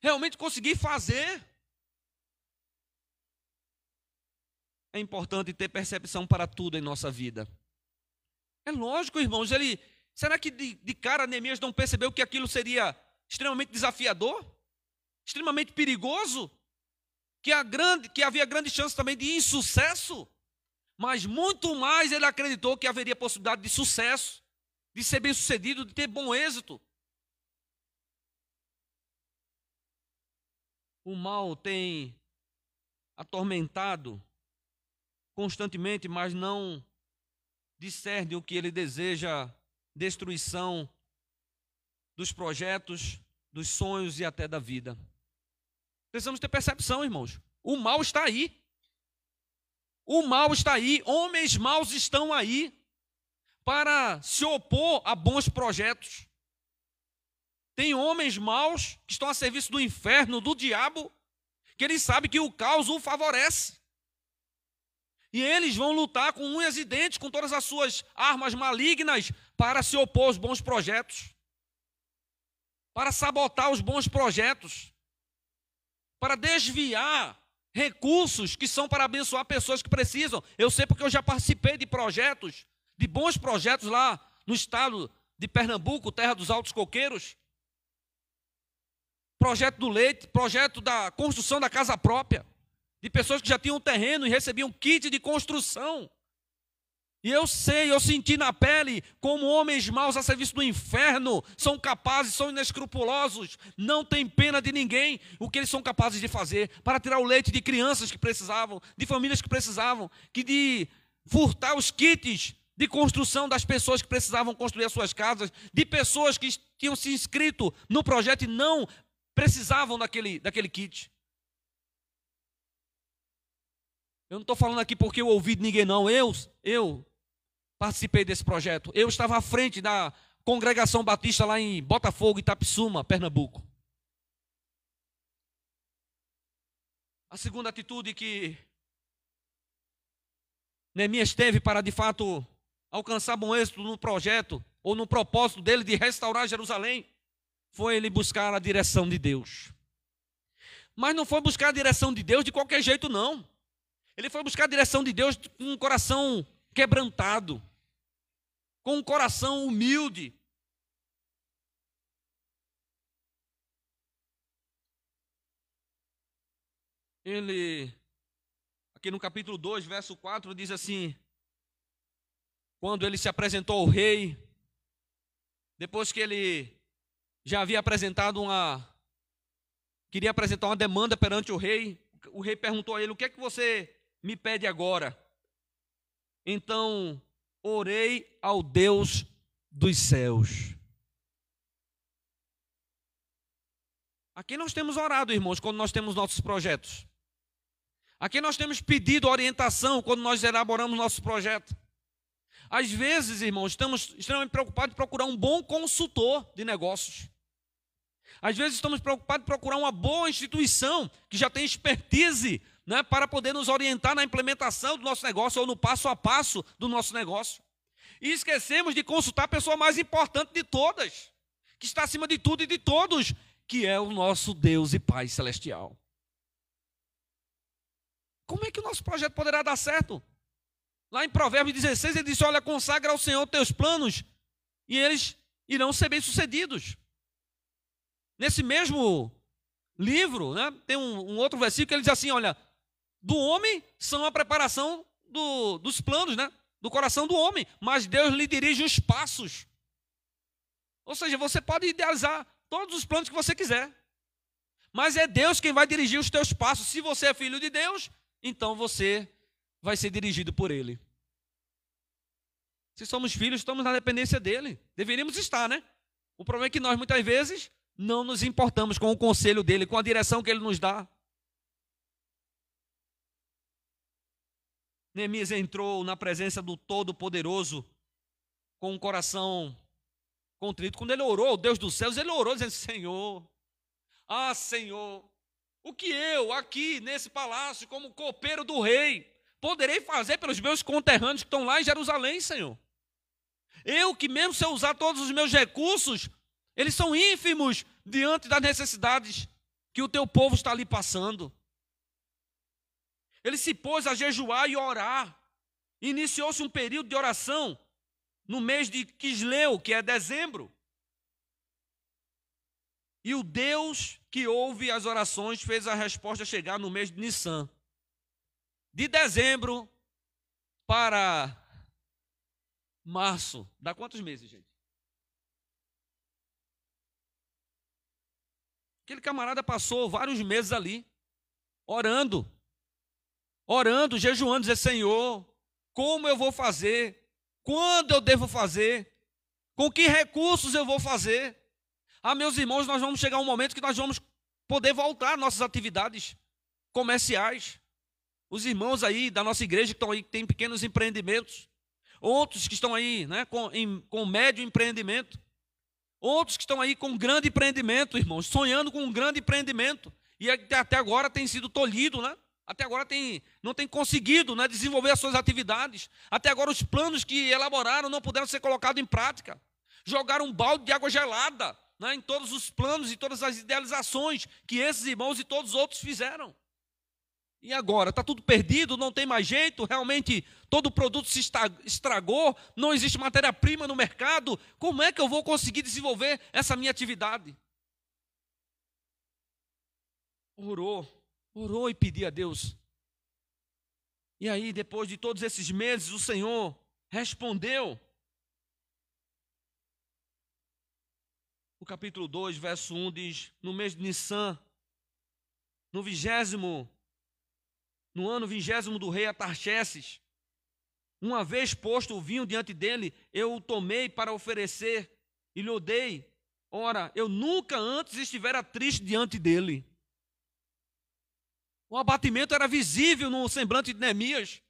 Realmente conseguir fazer. é importante ter percepção para tudo em nossa vida. É lógico, irmãos, ele. Será que de, de cara Neemias não percebeu que aquilo seria extremamente desafiador? Extremamente perigoso? Que, grande, que havia grande chance também de insucesso? Mas muito mais ele acreditou que haveria possibilidade de sucesso, de ser bem sucedido, de ter bom êxito. O mal tem atormentado constantemente, mas não discerne o que ele deseja destruição dos projetos, dos sonhos e até da vida. Precisamos ter percepção, irmãos. O mal está aí. O mal está aí. Homens maus estão aí para se opor a bons projetos. Tem homens maus que estão a serviço do inferno, do diabo, que eles sabem que o caos o favorece. E eles vão lutar com unhas e dentes, com todas as suas armas malignas, para se opor aos bons projetos, para sabotar os bons projetos, para desviar recursos que são para abençoar pessoas que precisam. Eu sei porque eu já participei de projetos, de bons projetos lá no estado de Pernambuco, terra dos altos coqueiros, projeto do leite, projeto da construção da casa própria, de pessoas que já tinham terreno e recebiam kit de construção. E eu sei, eu senti na pele como homens maus a serviço do inferno são capazes, são inescrupulosos, não tem pena de ninguém o que eles são capazes de fazer para tirar o leite de crianças que precisavam, de famílias que precisavam, que de furtar os kits de construção das pessoas que precisavam construir as suas casas, de pessoas que tinham se inscrito no projeto e não precisavam daquele, daquele kit. Eu não estou falando aqui porque eu ouvi de ninguém, não. Eu, eu participei desse projeto. Eu estava à frente da congregação batista lá em Botafogo, Itapissuma, Pernambuco. A segunda atitude que Neemias teve para de fato alcançar bom êxito no projeto ou no propósito dele de restaurar Jerusalém foi ele buscar a direção de Deus. Mas não foi buscar a direção de Deus de qualquer jeito, não. Ele foi buscar a direção de Deus com um coração quebrantado, com um coração humilde. Ele, aqui no capítulo 2, verso 4, diz assim: Quando ele se apresentou ao rei, depois que ele já havia apresentado uma. Queria apresentar uma demanda perante o rei. O rei perguntou a ele: O que é que você me pede agora? Então, orei ao Deus dos céus. Aqui nós temos orado, irmãos, quando nós temos nossos projetos. Aqui nós temos pedido orientação quando nós elaboramos nosso projeto. Às vezes, irmãos, estamos extremamente preocupados em procurar um bom consultor de negócios. Às vezes estamos preocupados em procurar uma boa instituição que já tem expertise né, para poder nos orientar na implementação do nosso negócio ou no passo a passo do nosso negócio. E esquecemos de consultar a pessoa mais importante de todas, que está acima de tudo e de todos, que é o nosso Deus e Pai Celestial. Como é que o nosso projeto poderá dar certo? Lá em Provérbios 16, ele disse: Olha, consagra ao Senhor teus planos, e eles irão ser bem-sucedidos. Nesse mesmo livro, né, tem um, um, outro versículo que ele diz assim: Olha, do homem são a preparação do, dos planos, né, do coração do homem, mas Deus lhe dirige os passos. Ou seja, você pode idealizar todos os planos que você quiser, mas é Deus quem vai dirigir os teus passos. Se você é filho de Deus, então você vai ser dirigido por Ele. Se somos filhos, estamos na dependência dele. Deveríamos estar, né? O problema é que nós muitas vezes não nos importamos com o conselho dele, com a direção que ele nos dá. Neemias entrou na presença do Todo-Poderoso com um coração contrito. Quando ele orou, Deus dos céus, ele orou dizendo: Senhor, ah, Senhor, o que eu aqui nesse palácio, como copeiro do rei, poderei fazer pelos meus conterrâneos que estão lá em Jerusalém, Senhor? Eu que, mesmo se eu usar todos os meus recursos, eles são ínfimos diante das necessidades que o teu povo está ali passando. Ele se pôs a jejuar e orar. Iniciou-se um período de oração no mês de Quisleu, que é dezembro. E o Deus que ouve as orações fez a resposta chegar no mês de Nissan. De dezembro para março. Dá quantos meses, gente? Aquele camarada passou vários meses ali, orando, orando, jejuando, dizer: Senhor, como eu vou fazer? Quando eu devo fazer? Com que recursos eu vou fazer? Ah, meus irmãos, nós vamos chegar um momento que nós vamos poder voltar nossas atividades comerciais. Os irmãos aí da nossa igreja que estão aí, que têm pequenos empreendimentos. Outros que estão aí né, com, em, com médio empreendimento. Outros que estão aí com grande empreendimento, irmãos, sonhando com um grande empreendimento. E até agora tem sido tolhido, né? Até agora tem, não tem conseguido né, desenvolver as suas atividades. Até agora os planos que elaboraram não puderam ser colocados em prática. Jogaram um balde de água gelada né, em todos os planos e todas as idealizações que esses irmãos e todos os outros fizeram. E agora? Está tudo perdido, não tem mais jeito, realmente todo o produto se estragou, não existe matéria-prima no mercado. Como é que eu vou conseguir desenvolver essa minha atividade? Orou, orou e pediu a Deus. E aí, depois de todos esses meses, o Senhor respondeu. O capítulo 2, verso 1 diz: No mês de Nissan, no vigésimo no ano vigésimo do rei Atarxerxes, uma vez posto o vinho diante dele, eu o tomei para oferecer e lhe dei. Ora, eu nunca antes estivera triste diante dele. O abatimento era visível no semblante de Neemias.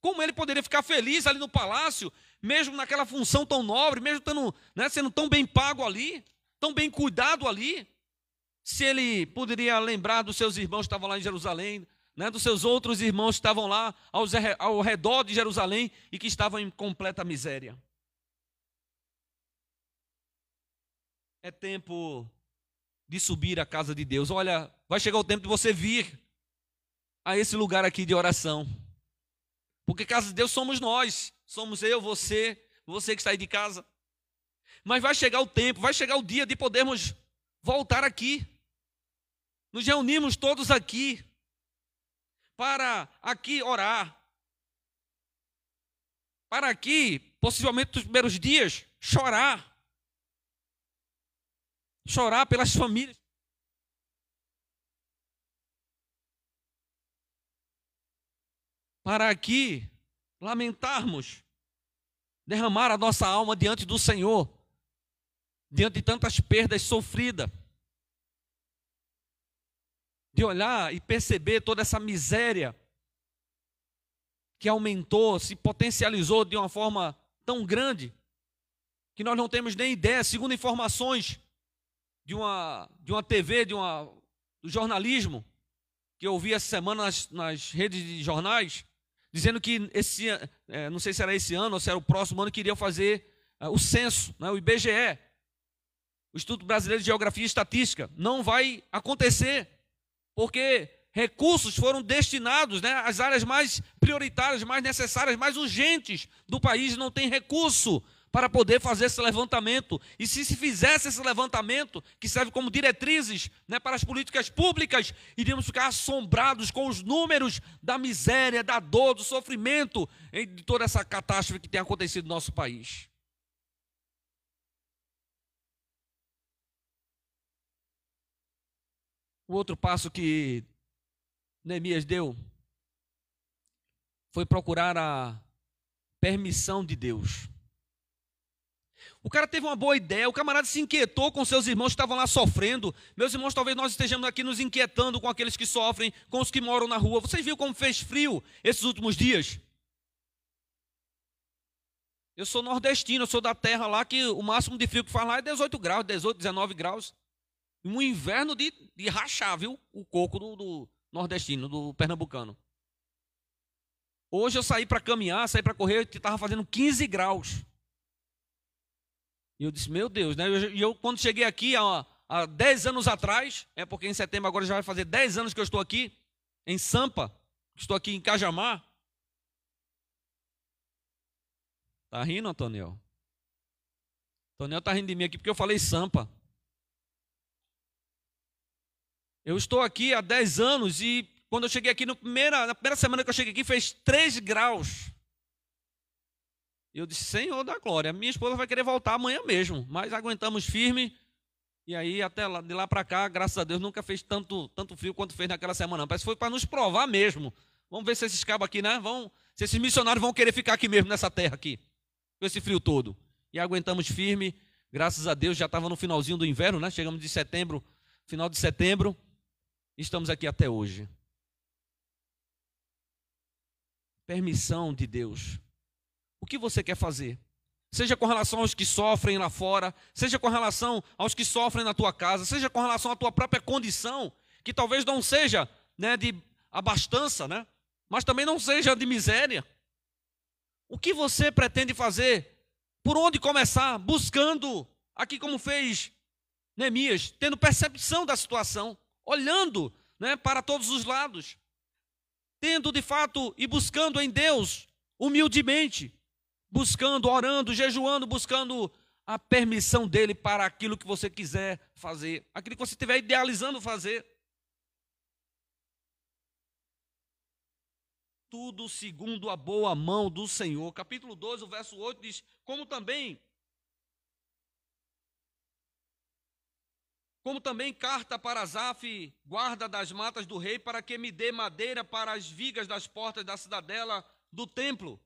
Como ele poderia ficar feliz ali no palácio, mesmo naquela função tão nobre, mesmo tendo, né, sendo tão bem pago ali, tão bem cuidado ali? Se ele poderia lembrar dos seus irmãos que estavam lá em Jerusalém, né, dos seus outros irmãos que estavam lá aos, ao redor de Jerusalém e que estavam em completa miséria. É tempo de subir à casa de Deus. Olha, vai chegar o tempo de você vir a esse lugar aqui de oração. Porque casa de Deus somos nós, somos eu, você, você que está aí de casa. Mas vai chegar o tempo, vai chegar o dia de podermos voltar aqui. Nos reunimos todos aqui para aqui orar, para aqui, possivelmente nos primeiros dias, chorar. Chorar pelas famílias. Para aqui lamentarmos, derramar a nossa alma diante do Senhor, diante de tantas perdas sofridas de olhar e perceber toda essa miséria que aumentou, se potencializou de uma forma tão grande, que nós não temos nem ideia, segundo informações de uma, de uma TV, de uma, do jornalismo, que eu ouvi essa semana nas, nas redes de jornais, dizendo que esse, é, não sei se era esse ano ou se era o próximo ano, que iriam fazer é, o censo, né, o IBGE, o Instituto Brasileiro de Geografia e Estatística. Não vai acontecer porque recursos foram destinados né, às áreas mais prioritárias, mais necessárias, mais urgentes do país não tem recurso para poder fazer esse levantamento. E se se fizesse esse levantamento, que serve como diretrizes né, para as políticas públicas, iríamos ficar assombrados com os números da miséria, da dor, do sofrimento, de toda essa catástrofe que tem acontecido no nosso país. O outro passo que Neemias deu foi procurar a permissão de Deus. O cara teve uma boa ideia, o camarada se inquietou com seus irmãos que estavam lá sofrendo. Meus irmãos, talvez nós estejamos aqui nos inquietando com aqueles que sofrem, com os que moram na rua. Vocês viram como fez frio esses últimos dias? Eu sou nordestino, eu sou da terra lá que o máximo de frio que faz lá é 18 graus, 18, 19 graus. Um inverno de, de rachar, viu? O coco do, do nordestino, do pernambucano. Hoje eu saí para caminhar, saí para correr, estava fazendo 15 graus. E eu disse, meu Deus, né? E eu, quando cheguei aqui, há, há 10 anos atrás, é porque em setembro agora já vai fazer 10 anos que eu estou aqui, em Sampa, estou aqui em Cajamar. Tá rindo, Antoniel? Antoniel tá rindo de mim aqui porque eu falei Sampa. Eu estou aqui há 10 anos e quando eu cheguei aqui, no primeira, na primeira semana que eu cheguei aqui, fez 3 graus. Eu disse, Senhor da glória, minha esposa vai querer voltar amanhã mesmo, mas aguentamos firme. E aí, até lá, de lá para cá, graças a Deus, nunca fez tanto, tanto frio quanto fez naquela semana. Parece que foi para nos provar mesmo. Vamos ver se esses cabos aqui, né? Vão, se esses missionários vão querer ficar aqui mesmo, nessa terra aqui, com esse frio todo. E aguentamos firme, graças a Deus, já estava no finalzinho do inverno, né? Chegamos de setembro, final de setembro, e estamos aqui até hoje. Permissão de Deus. O que você quer fazer? Seja com relação aos que sofrem lá fora, seja com relação aos que sofrem na tua casa, seja com relação à tua própria condição, que talvez não seja né, de abastança, né? mas também não seja de miséria. O que você pretende fazer? Por onde começar? Buscando, aqui como fez Neemias, tendo percepção da situação, olhando né, para todos os lados, tendo de fato e buscando em Deus, humildemente, buscando, orando, jejuando, buscando a permissão dele para aquilo que você quiser fazer, aquilo que você estiver idealizando fazer. Tudo segundo a boa mão do Senhor. Capítulo 12, o verso 8 diz: Como também como também carta para Azaf, guarda das matas do rei, para que me dê madeira para as vigas das portas da cidadela do templo,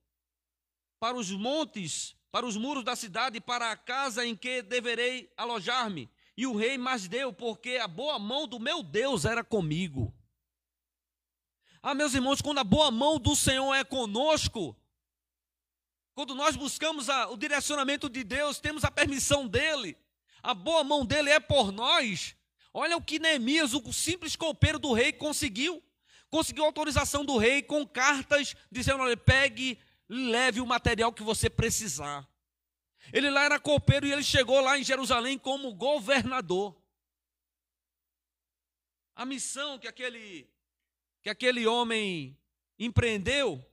para os montes, para os muros da cidade, para a casa em que deverei alojar-me. E o rei mais deu, porque a boa mão do meu Deus era comigo. Ah, meus irmãos, quando a boa mão do Senhor é conosco, quando nós buscamos a, o direcionamento de Deus, temos a permissão dele, a boa mão dele é por nós. Olha o que Neemias, o simples copeiro do rei, conseguiu. Conseguiu autorização do rei com cartas dizendo: olha, pegue leve o material que você precisar. Ele lá era copeiro e ele chegou lá em Jerusalém como governador. A missão que aquele que aquele homem empreendeu,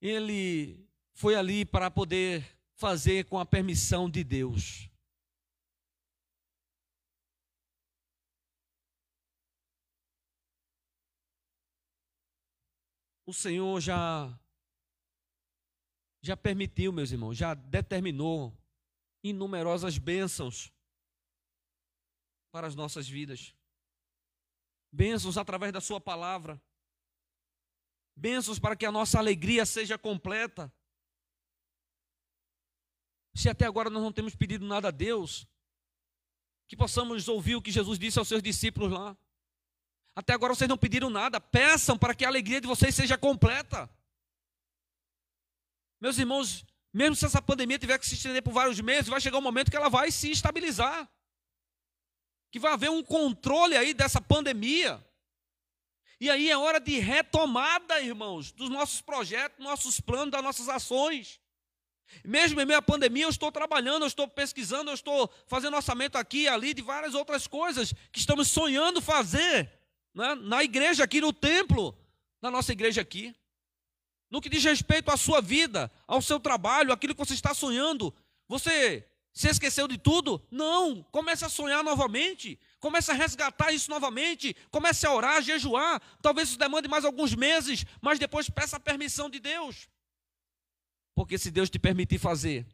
ele foi ali para poder fazer com a permissão de Deus. O Senhor já já permitiu, meus irmãos, já determinou inumerosas bênçãos para as nossas vidas. Bênçãos através da sua palavra. Bênçãos para que a nossa alegria seja completa. Se até agora nós não temos pedido nada a Deus, que possamos ouvir o que Jesus disse aos seus discípulos lá. Até agora vocês não pediram nada. Peçam para que a alegria de vocês seja completa. Meus irmãos, mesmo se essa pandemia tiver que se estender por vários meses, vai chegar um momento que ela vai se estabilizar. Que vai haver um controle aí dessa pandemia. E aí é hora de retomada, irmãos, dos nossos projetos, nossos planos, das nossas ações. Mesmo em meio à pandemia, eu estou trabalhando, eu estou pesquisando, eu estou fazendo orçamento aqui e ali de várias outras coisas que estamos sonhando fazer né, na igreja aqui, no templo, na nossa igreja aqui. No que diz respeito à sua vida, ao seu trabalho, aquilo que você está sonhando. Você se esqueceu de tudo? Não. Comece a sonhar novamente. Comece a resgatar isso novamente. Comece a orar, a jejuar. Talvez isso demande mais alguns meses, mas depois peça a permissão de Deus. Porque se Deus te permitir fazer,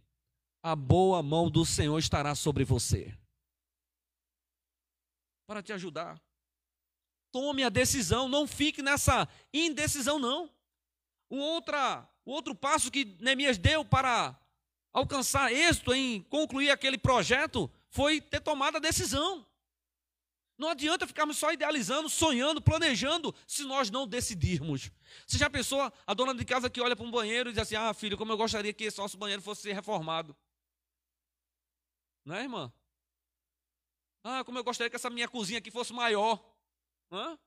a boa mão do Senhor estará sobre você. Para te ajudar. Tome a decisão, não fique nessa indecisão, não. O, outra, outro passo que Neemias deu para alcançar êxito em concluir aquele projeto foi ter tomado a decisão. Não adianta ficarmos só idealizando, sonhando, planejando, se nós não decidirmos. Você já pensou a dona de casa que olha para um banheiro e diz assim: Ah, filho, como eu gostaria que esse nosso banheiro fosse reformado. Não é, irmã? Ah, como eu gostaria que essa minha cozinha aqui fosse maior. Hã?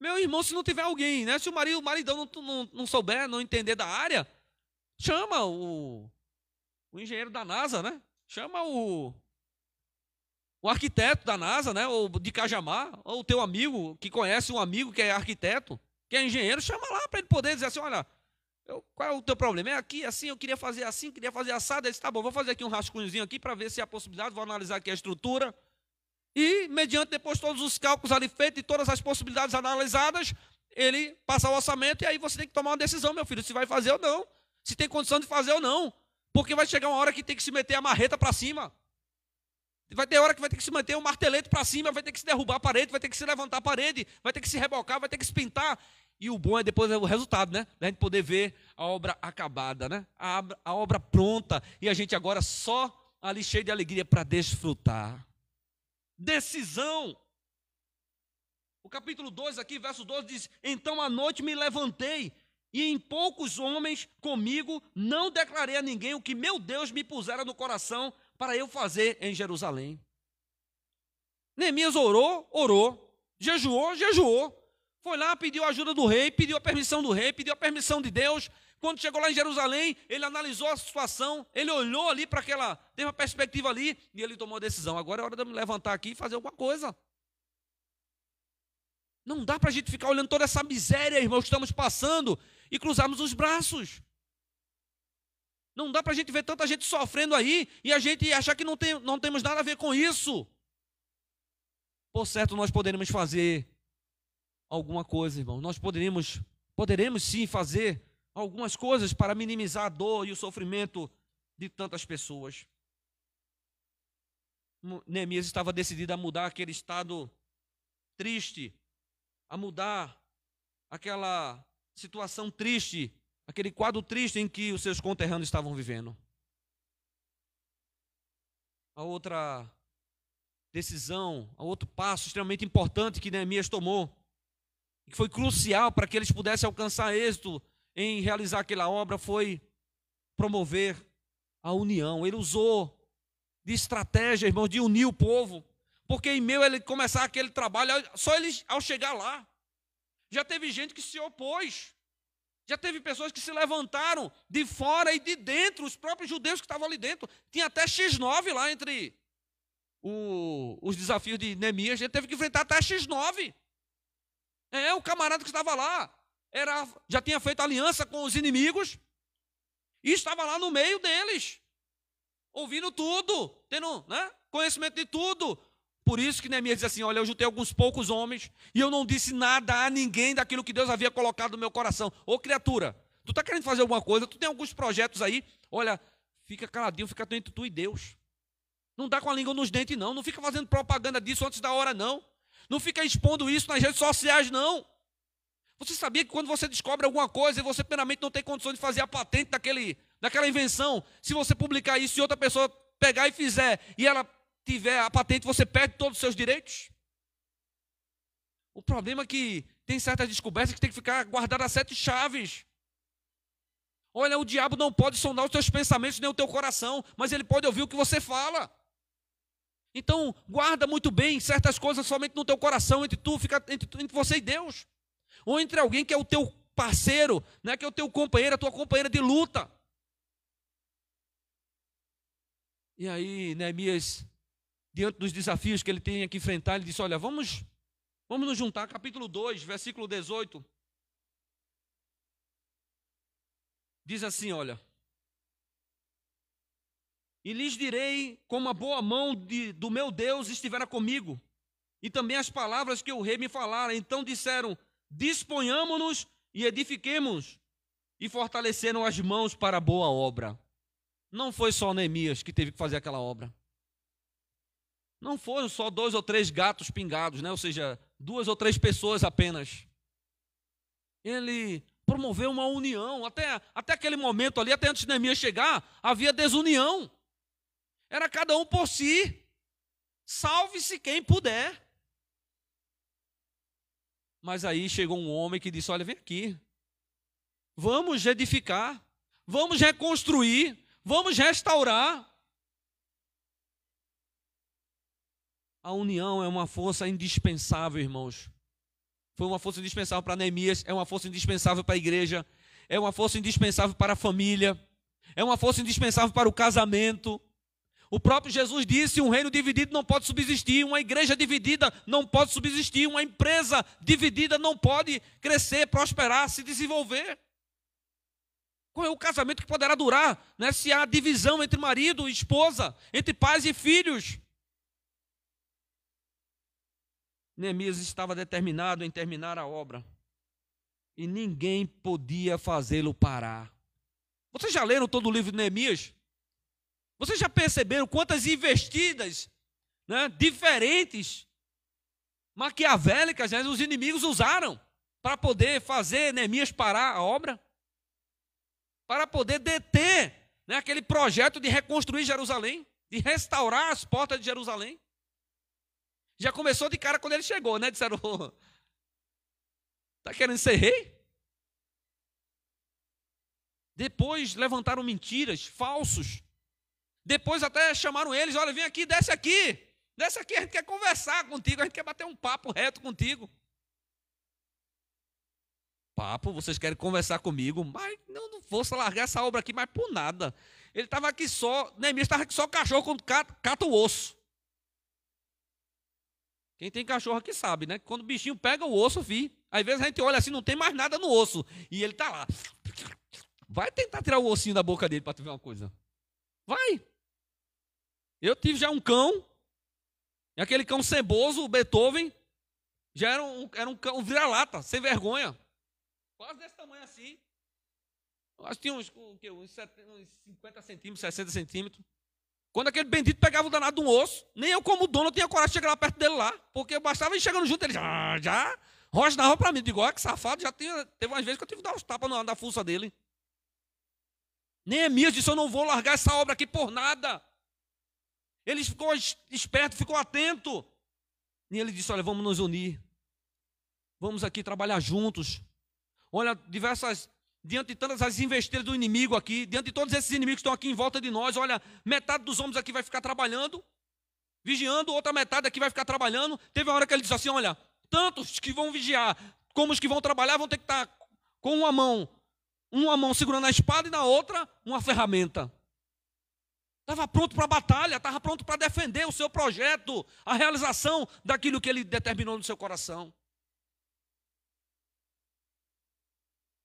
Meu irmão, se não tiver alguém, né? Se o marido, o maridão não, não, não souber, não entender da área, chama o, o engenheiro da NASA, né? Chama o, o arquiteto da NASA, né, ou de Cajamar, ou o teu amigo que conhece um amigo que é arquiteto, que é engenheiro, chama lá para ele poder dizer assim, olha, eu, qual é o teu problema? É aqui, assim, eu queria fazer assim, queria fazer assado. Ele disse, tá bom, vou fazer aqui um rascunhozinho aqui para ver se há possibilidade, vou analisar aqui a estrutura. E, mediante depois todos os cálculos ali feitos e todas as possibilidades analisadas, ele passa o orçamento e aí você tem que tomar uma decisão, meu filho, se vai fazer ou não, se tem condição de fazer ou não. Porque vai chegar uma hora que tem que se meter a marreta para cima. Vai ter hora que vai ter que se manter um martelete para cima, vai ter que se derrubar a parede, vai ter que se levantar a parede, vai ter que se rebocar, vai ter que se pintar. E o bom é depois é o resultado, né? A gente poder ver a obra acabada, né? A, a obra pronta. E a gente agora só ali cheio de alegria para desfrutar. Decisão. O capítulo 2 aqui, verso 12 diz: Então à noite me levantei, e em poucos homens comigo não declarei a ninguém o que meu Deus me pusera no coração para eu fazer em Jerusalém. Neemias orou, orou, jejuou, jejuou. Foi lá, pediu a ajuda do rei, pediu a permissão do rei, pediu a permissão de Deus. Quando chegou lá em Jerusalém, ele analisou a situação, ele olhou ali para aquela, teve uma perspectiva ali, e ele tomou a decisão. Agora é hora de eu me levantar aqui e fazer alguma coisa. Não dá para a gente ficar olhando toda essa miséria, irmãos, que estamos passando e cruzarmos os braços. Não dá para a gente ver tanta gente sofrendo aí e a gente achar que não, tem, não temos nada a ver com isso. Por certo, nós poderemos fazer alguma coisa, irmão. Nós poderemos, poderemos sim fazer algumas coisas para minimizar a dor e o sofrimento de tantas pessoas. Neemias estava decidido a mudar aquele estado triste, a mudar aquela situação triste aquele quadro triste em que os seus conterrâneos estavam vivendo. A outra decisão, a outro passo extremamente importante que Neemias tomou, que foi crucial para que eles pudessem alcançar êxito em realizar aquela obra, foi promover a união. Ele usou de estratégia, irmãos, de unir o povo, porque em a ele começar aquele trabalho, só eles ao chegar lá, já teve gente que se opôs. Já teve pessoas que se levantaram de fora e de dentro, os próprios judeus que estavam ali dentro. Tinha até X9 lá entre o, os desafios de Neemias. Ele teve que enfrentar até X9. É, o camarada que estava lá era, já tinha feito aliança com os inimigos e estava lá no meio deles, ouvindo tudo, tendo né, conhecimento de tudo, por isso que Neemias diz assim: Olha, eu juntei alguns poucos homens e eu não disse nada a ninguém daquilo que Deus havia colocado no meu coração. Ô criatura, tu está querendo fazer alguma coisa? Tu tem alguns projetos aí? Olha, fica caladinho, fica entre tu e Deus. Não dá com a língua nos dentes, não. Não fica fazendo propaganda disso antes da hora, não. Não fica expondo isso nas redes sociais, não. Você sabia que quando você descobre alguma coisa e você plenamente não tem condições de fazer a patente daquele, daquela invenção, se você publicar isso e outra pessoa pegar e fizer, e ela tiver a patente, você perde todos os seus direitos? O problema é que tem certas descobertas que tem que ficar guardada sete chaves. Olha, o diabo não pode sondar os teus pensamentos nem o teu coração, mas ele pode ouvir o que você fala. Então, guarda muito bem certas coisas somente no teu coração, entre tu, fica entre, entre você e Deus. Ou entre alguém que é o teu parceiro, né, que é o teu companheiro, a tua companheira de luta. E aí, Neemias diante dos desafios que ele tem que enfrentar, ele disse: Olha, vamos, vamos nos juntar. Capítulo 2, versículo 18. Diz assim: Olha. E lhes direi como a boa mão de, do meu Deus estivera comigo, e também as palavras que o rei me falara. Então disseram: Disponhamo-nos e edifiquemos, e fortaleceram as mãos para a boa obra. Não foi só Neemias que teve que fazer aquela obra. Não foram só dois ou três gatos pingados, né? ou seja, duas ou três pessoas apenas. Ele promoveu uma união. Até, até aquele momento ali, até antes de Neemias chegar, havia desunião. Era cada um por si. Salve-se quem puder. Mas aí chegou um homem que disse: Olha, vem aqui. Vamos edificar. Vamos reconstruir. Vamos restaurar. A união é uma força indispensável, irmãos. Foi uma força indispensável para Neemias, é uma força indispensável para a igreja, é uma força indispensável para a família, é uma força indispensável para o casamento. O próprio Jesus disse: um reino dividido não pode subsistir, uma igreja dividida não pode subsistir, uma empresa dividida não pode crescer, prosperar, se desenvolver. Qual é o casamento que poderá durar né, se há divisão entre marido e esposa, entre pais e filhos? Neemias estava determinado em terminar a obra e ninguém podia fazê-lo parar. Vocês já leram todo o livro de Neemias? Vocês já perceberam quantas investidas né, diferentes, maquiavélicas, né, os inimigos usaram para poder fazer Neemias parar a obra? Para poder deter né, aquele projeto de reconstruir Jerusalém, de restaurar as portas de Jerusalém. Já começou de cara quando ele chegou, né? Disseram: Está querendo ser rei? Depois levantaram mentiras, falsos. Depois até chamaram eles: olha, vem aqui, desce aqui. Desce aqui, a gente quer conversar contigo, a gente quer bater um papo reto contigo. Papo, vocês querem conversar comigo, mas não, não vou largar essa obra aqui mais por nada. Ele estava aqui só, Neemias estava aqui só cachorro quando cata, cata o osso. Quem tem cachorro aqui sabe, né? Quando o bichinho pega o osso, vi. Às vezes a gente olha assim, não tem mais nada no osso. E ele está lá. Vai tentar tirar o ossinho da boca dele para tu ver uma coisa. Vai. Eu tive já um cão, e aquele cão ceboso, o Beethoven, já era um, era um cão vira-lata, sem vergonha. Quase desse tamanho assim. Eu acho que tinha uns, uns 50 centímetros, 60 centímetros. Quando aquele bendito pegava o danado de um osso, nem eu, como dono, tinha coragem de chegar lá perto dele lá. Porque eu bastava ir chegando junto, ele já, já rosnava para mim. Digo, olha que safado, já tinha, teve umas vezes que eu tive que dar uns tapas na, na fuça dele. Neemias disse: Eu não vou largar essa obra aqui por nada. Ele ficou esperto, ficou atento. E ele disse: Olha, vamos nos unir. Vamos aqui trabalhar juntos. Olha, diversas. Diante de todas as investidas do inimigo aqui, diante de todos esses inimigos que estão aqui em volta de nós, olha, metade dos homens aqui vai ficar trabalhando, vigiando, outra metade aqui vai ficar trabalhando. Teve uma hora que ele disse assim: Olha, tantos que vão vigiar como os que vão trabalhar vão ter que estar com uma mão uma mão segurando a espada e na outra uma ferramenta. Estava pronto para a batalha, estava pronto para defender o seu projeto, a realização daquilo que ele determinou no seu coração.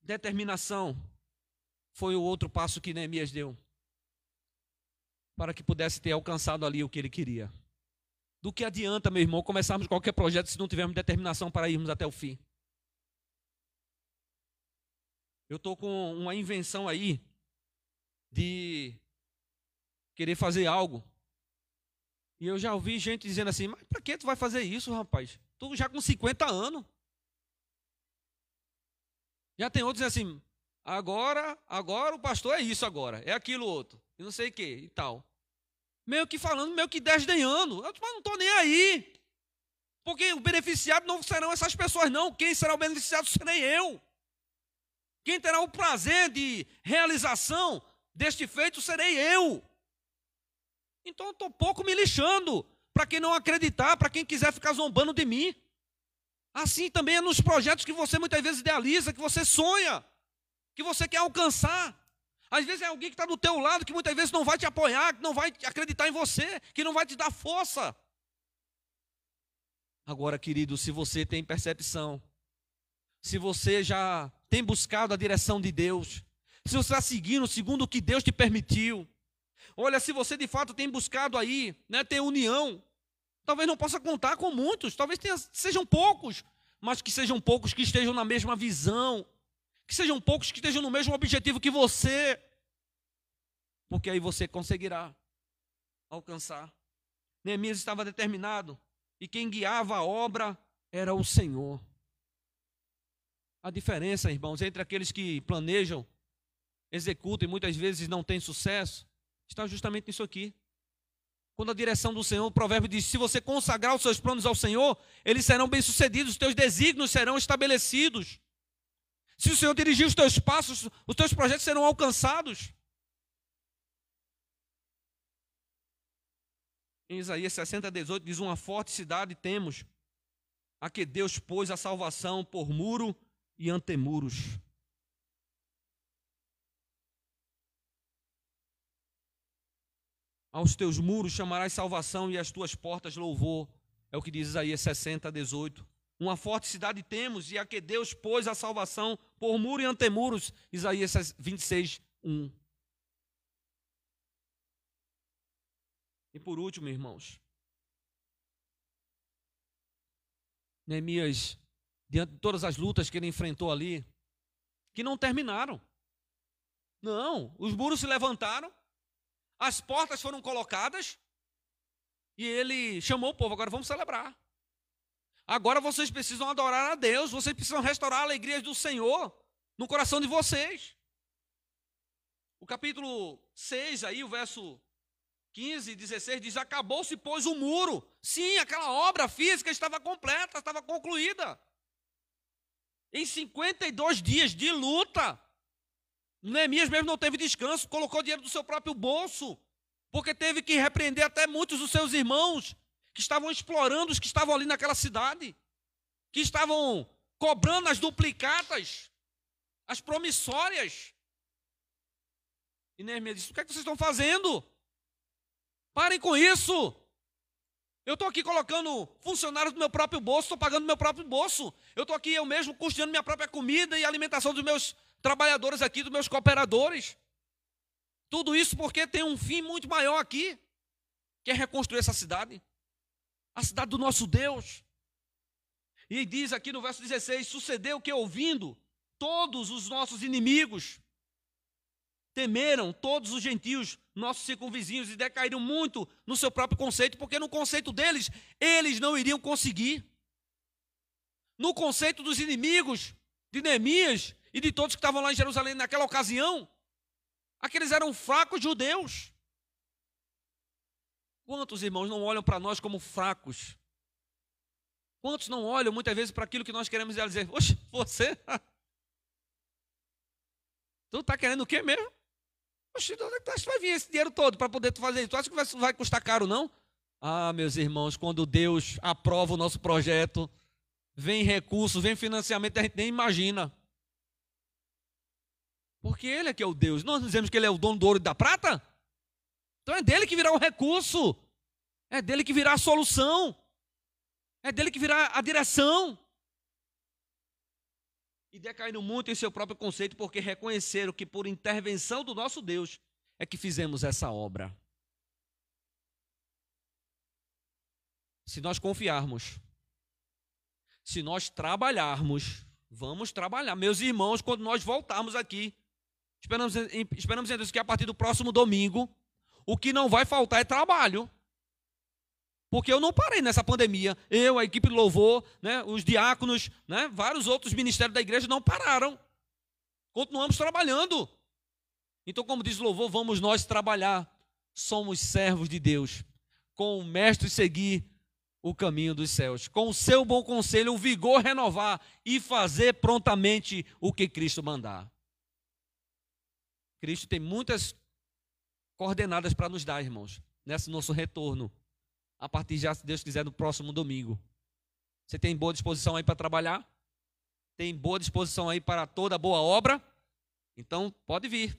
Determinação foi o outro passo que Neemias deu para que pudesse ter alcançado ali o que ele queria. Do que adianta, meu irmão, começarmos qualquer projeto se não tivermos determinação para irmos até o fim? Eu estou com uma invenção aí de querer fazer algo. E eu já ouvi gente dizendo assim: Mas para que tu vai fazer isso, rapaz? Tu já com 50 anos. Já tem outros assim: Agora, agora o pastor é isso agora, é aquilo outro, e não sei o que e tal. Meio que falando, meio que desdenhando. Eu não estou nem aí. Porque o beneficiado não serão essas pessoas, não. Quem será o beneficiado serei eu. Quem terá o prazer de realização deste feito serei eu. Então eu estou pouco me lixando para quem não acreditar, para quem quiser ficar zombando de mim. Assim também é nos projetos que você muitas vezes idealiza, que você sonha, que você quer alcançar. Às vezes é alguém que está do teu lado, que muitas vezes não vai te apoiar, que não vai acreditar em você, que não vai te dar força. Agora, querido, se você tem percepção, se você já tem buscado a direção de Deus, se você está seguindo segundo o que Deus te permitiu. Olha, se você de fato tem buscado aí, né, união, talvez não possa contar com muitos, talvez tenha, sejam poucos, mas que sejam poucos que estejam na mesma visão, que sejam poucos que estejam no mesmo objetivo que você, porque aí você conseguirá alcançar. Neemias estava determinado, e quem guiava a obra era o Senhor. A diferença, irmãos, entre aqueles que planejam, executam e muitas vezes não têm sucesso, está justamente nisso aqui. Quando a direção do Senhor, o provérbio diz: se você consagrar os seus planos ao Senhor, eles serão bem-sucedidos, os teus desígnios serão estabelecidos. Se o Senhor dirigir os teus passos, os teus projetos serão alcançados. Em Isaías 60, 18 diz: Uma forte cidade temos, a que Deus pôs a salvação por muro e antemuros. Aos teus muros chamarás salvação e às tuas portas louvor. É o que diz Isaías 60, 18. Uma forte cidade temos e a que Deus pôs a salvação por muro e antemuros. Isaías 26, 1. E por último, irmãos, Neemias, diante de todas as lutas que ele enfrentou ali, que não terminaram. Não, os muros se levantaram, as portas foram colocadas, e ele chamou o povo, agora vamos celebrar. Agora vocês precisam adorar a Deus, vocês precisam restaurar a alegria do Senhor no coração de vocês. O capítulo 6, aí, o verso 15 e 16 diz: Acabou-se, pois, o muro. Sim, aquela obra física estava completa, estava concluída. Em 52 dias de luta, Neemias mesmo não teve descanso, colocou dinheiro do seu próprio bolso, porque teve que repreender até muitos dos seus irmãos que estavam explorando os que estavam ali naquela cidade, que estavam cobrando as duplicatas, as promissórias. E Neemias disse: O que, é que vocês estão fazendo? Parem com isso. Eu estou aqui colocando funcionários do meu próprio bolso, estou pagando do meu próprio bolso. Eu estou aqui eu mesmo custeando minha própria comida e alimentação dos meus trabalhadores aqui, dos meus cooperadores. Tudo isso porque tem um fim muito maior aqui, que é reconstruir essa cidade a cidade do nosso Deus. E diz aqui no verso 16: Sucedeu que ouvindo todos os nossos inimigos, temeram todos os gentios, nossos circunvizinhos, e decaíram muito no seu próprio conceito, porque no conceito deles, eles não iriam conseguir. No conceito dos inimigos, de Neemias e de todos que estavam lá em Jerusalém naquela ocasião, aqueles eram fracos judeus. Quantos irmãos não olham para nós como fracos? Quantos não olham muitas vezes para aquilo que nós queremos dizer? Oxe, você? tu está querendo o quê mesmo? Oxe, onde é que vai vir esse dinheiro todo para poder tu fazer isso? Tu acha que vai, vai custar caro, não? Ah, meus irmãos, quando Deus aprova o nosso projeto, vem recursos, vem financiamento, a gente nem imagina. Porque Ele é que é o Deus. Nós dizemos que Ele é o dono do ouro e da prata? Então é dele que virá o recurso, é dele que virá a solução, é dele que virá a direção. E decaíram muito em seu próprio conceito, porque reconheceram que por intervenção do nosso Deus é que fizemos essa obra. Se nós confiarmos, se nós trabalharmos, vamos trabalhar. Meus irmãos, quando nós voltarmos aqui, esperamos, esperamos Deus que a partir do próximo domingo, o que não vai faltar é trabalho. Porque eu não parei nessa pandemia. Eu, a equipe de louvor, né, os diáconos, né, vários outros ministérios da igreja não pararam. Continuamos trabalhando. Então, como diz o louvor, vamos nós trabalhar. Somos servos de Deus. Com o mestre seguir o caminho dos céus. Com o seu bom conselho, o vigor renovar e fazer prontamente o que Cristo mandar. Cristo tem muitas coordenadas para nos dar, irmãos, nesse nosso retorno. A partir já, se Deus quiser, no próximo domingo. Você tem boa disposição aí para trabalhar? Tem boa disposição aí para toda boa obra? Então, pode vir.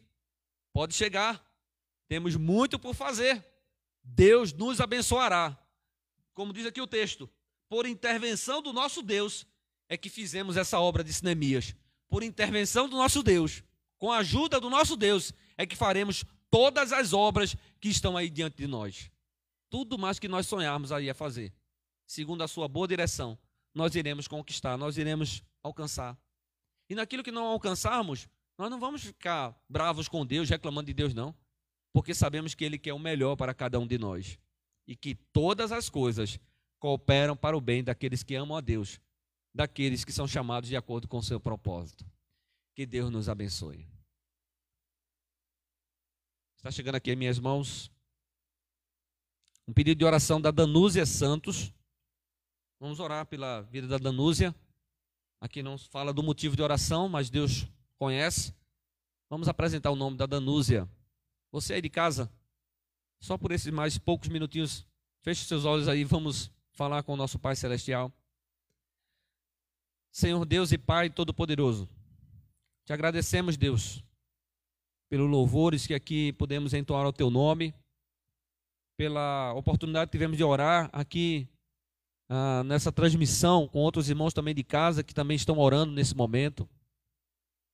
Pode chegar. Temos muito por fazer. Deus nos abençoará. Como diz aqui o texto, por intervenção do nosso Deus é que fizemos essa obra de Sinemias. Por intervenção do nosso Deus, com a ajuda do nosso Deus, é que faremos todas as obras que estão aí diante de nós. Tudo mais que nós sonharmos aí a fazer, segundo a sua boa direção, nós iremos conquistar, nós iremos alcançar. E naquilo que não alcançarmos, nós não vamos ficar bravos com Deus, reclamando de Deus, não. Porque sabemos que Ele quer o melhor para cada um de nós. E que todas as coisas cooperam para o bem daqueles que amam a Deus, daqueles que são chamados de acordo com o seu propósito. Que Deus nos abençoe. Está chegando aqui minhas mãos um pedido de oração da Danúzia Santos. Vamos orar pela vida da Danúzia. Aqui não fala do motivo de oração, mas Deus conhece. Vamos apresentar o nome da Danúzia. Você aí de casa, só por esses mais poucos minutinhos, feche seus olhos aí, vamos falar com o nosso Pai Celestial. Senhor Deus e Pai Todo-Poderoso, te agradecemos, Deus, pelos louvores que aqui podemos entoar ao teu nome. pela oportunidade que tivemos de orar aqui ah, nessa transmissão com outros irmãos também de casa que também estão orando nesse momento.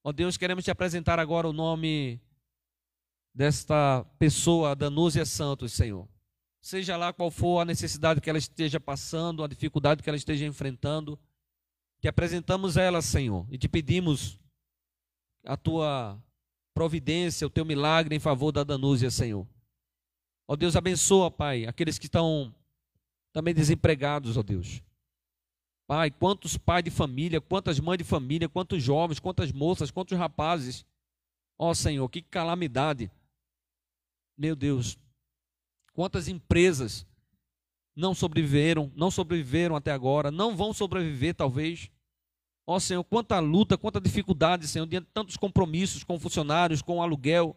Ó Deus, queremos te apresentar agora o nome desta pessoa, Danúzia Santos, Senhor. Seja lá qual for a necessidade que ela esteja passando, a dificuldade que ela esteja enfrentando, te apresentamos ela, Senhor, e te pedimos a tua providência, o teu milagre em favor da Danúzia, Senhor. Ó Deus, abençoa, Pai, aqueles que estão também desempregados, ó Deus. Pai, quantos pais de família, quantas mães de família, quantos jovens, quantas moças, quantos rapazes. Ó Senhor, que calamidade. Meu Deus, quantas empresas não sobreviveram, não sobreviveram até agora, não vão sobreviver talvez. Ó Senhor, quanta luta, quanta dificuldade, Senhor, diante de tantos compromissos com funcionários, com aluguel,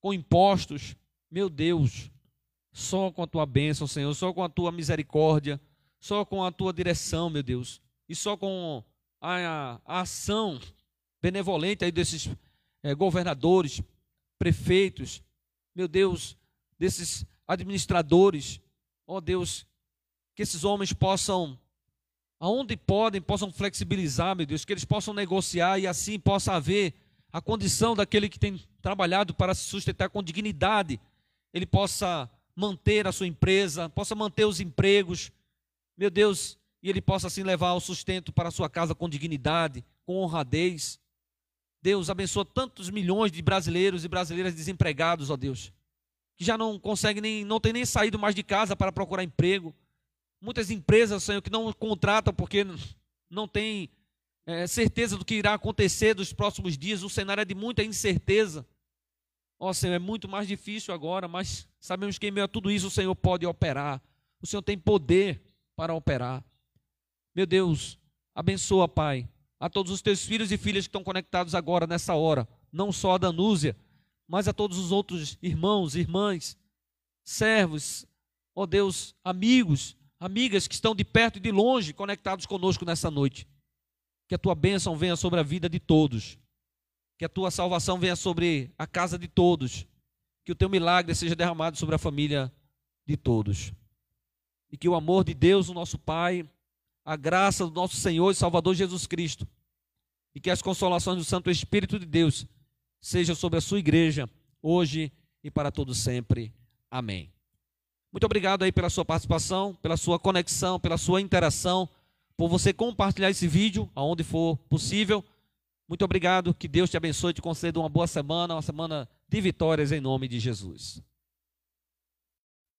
com impostos. Meu Deus, só com a tua bênção, Senhor, só com a tua misericórdia, só com a tua direção, meu Deus, e só com a, a, ação benevolente aí desses é, governadores, prefeitos, meu Deus, desses administradores, ó oh, Deus, que esses homens possam, aonde podem, possam flexibilizar, meu Deus, que eles possam negociar e assim possa haver a condição daquele que tem trabalhado para se sustentar com dignidade, ele possa manter a sua empresa, possa manter os empregos, meu Deus, e ele possa assim levar o sustento para a sua casa com dignidade, com honradez. Deus abençoa tantos milhões de brasileiros e brasileiras desempregados, ó Deus, que já não conseguem nem, não tem nem saído mais de casa para procurar emprego. Muitas empresas, Senhor, que não contratam porque não tem é, certeza do que irá acontecer nos próximos dias. O cenário é de muita incerteza. Ó oh, Senhor, é muito mais difícil agora, mas sabemos que em meio a tudo isso o Senhor pode operar. O Senhor tem poder para operar. Meu Deus, abençoa, Pai, a todos os teus filhos e filhas que estão conectados agora nessa hora, não só a Danúzia, mas a todos os outros irmãos, irmãs, servos, ó oh Deus, amigos, amigas que estão de perto e de longe conectados conosco nessa noite. Que a tua bênção venha sobre a vida de todos que a tua salvação venha sobre a casa de todos, que o teu milagre seja derramado sobre a família de todos. E que o amor de Deus, o nosso Pai, a graça do nosso Senhor e Salvador Jesus Cristo, e que as consolações do Santo Espírito de Deus sejam sobre a sua igreja, hoje e para todo sempre. Amém. Muito obrigado aí pela sua participação, pela sua conexão, pela sua interação, por você compartilhar esse vídeo aonde for possível. Muito obrigado, que Deus te abençoe te conceda uma boa semana, uma semana de vitórias em nome de Jesus.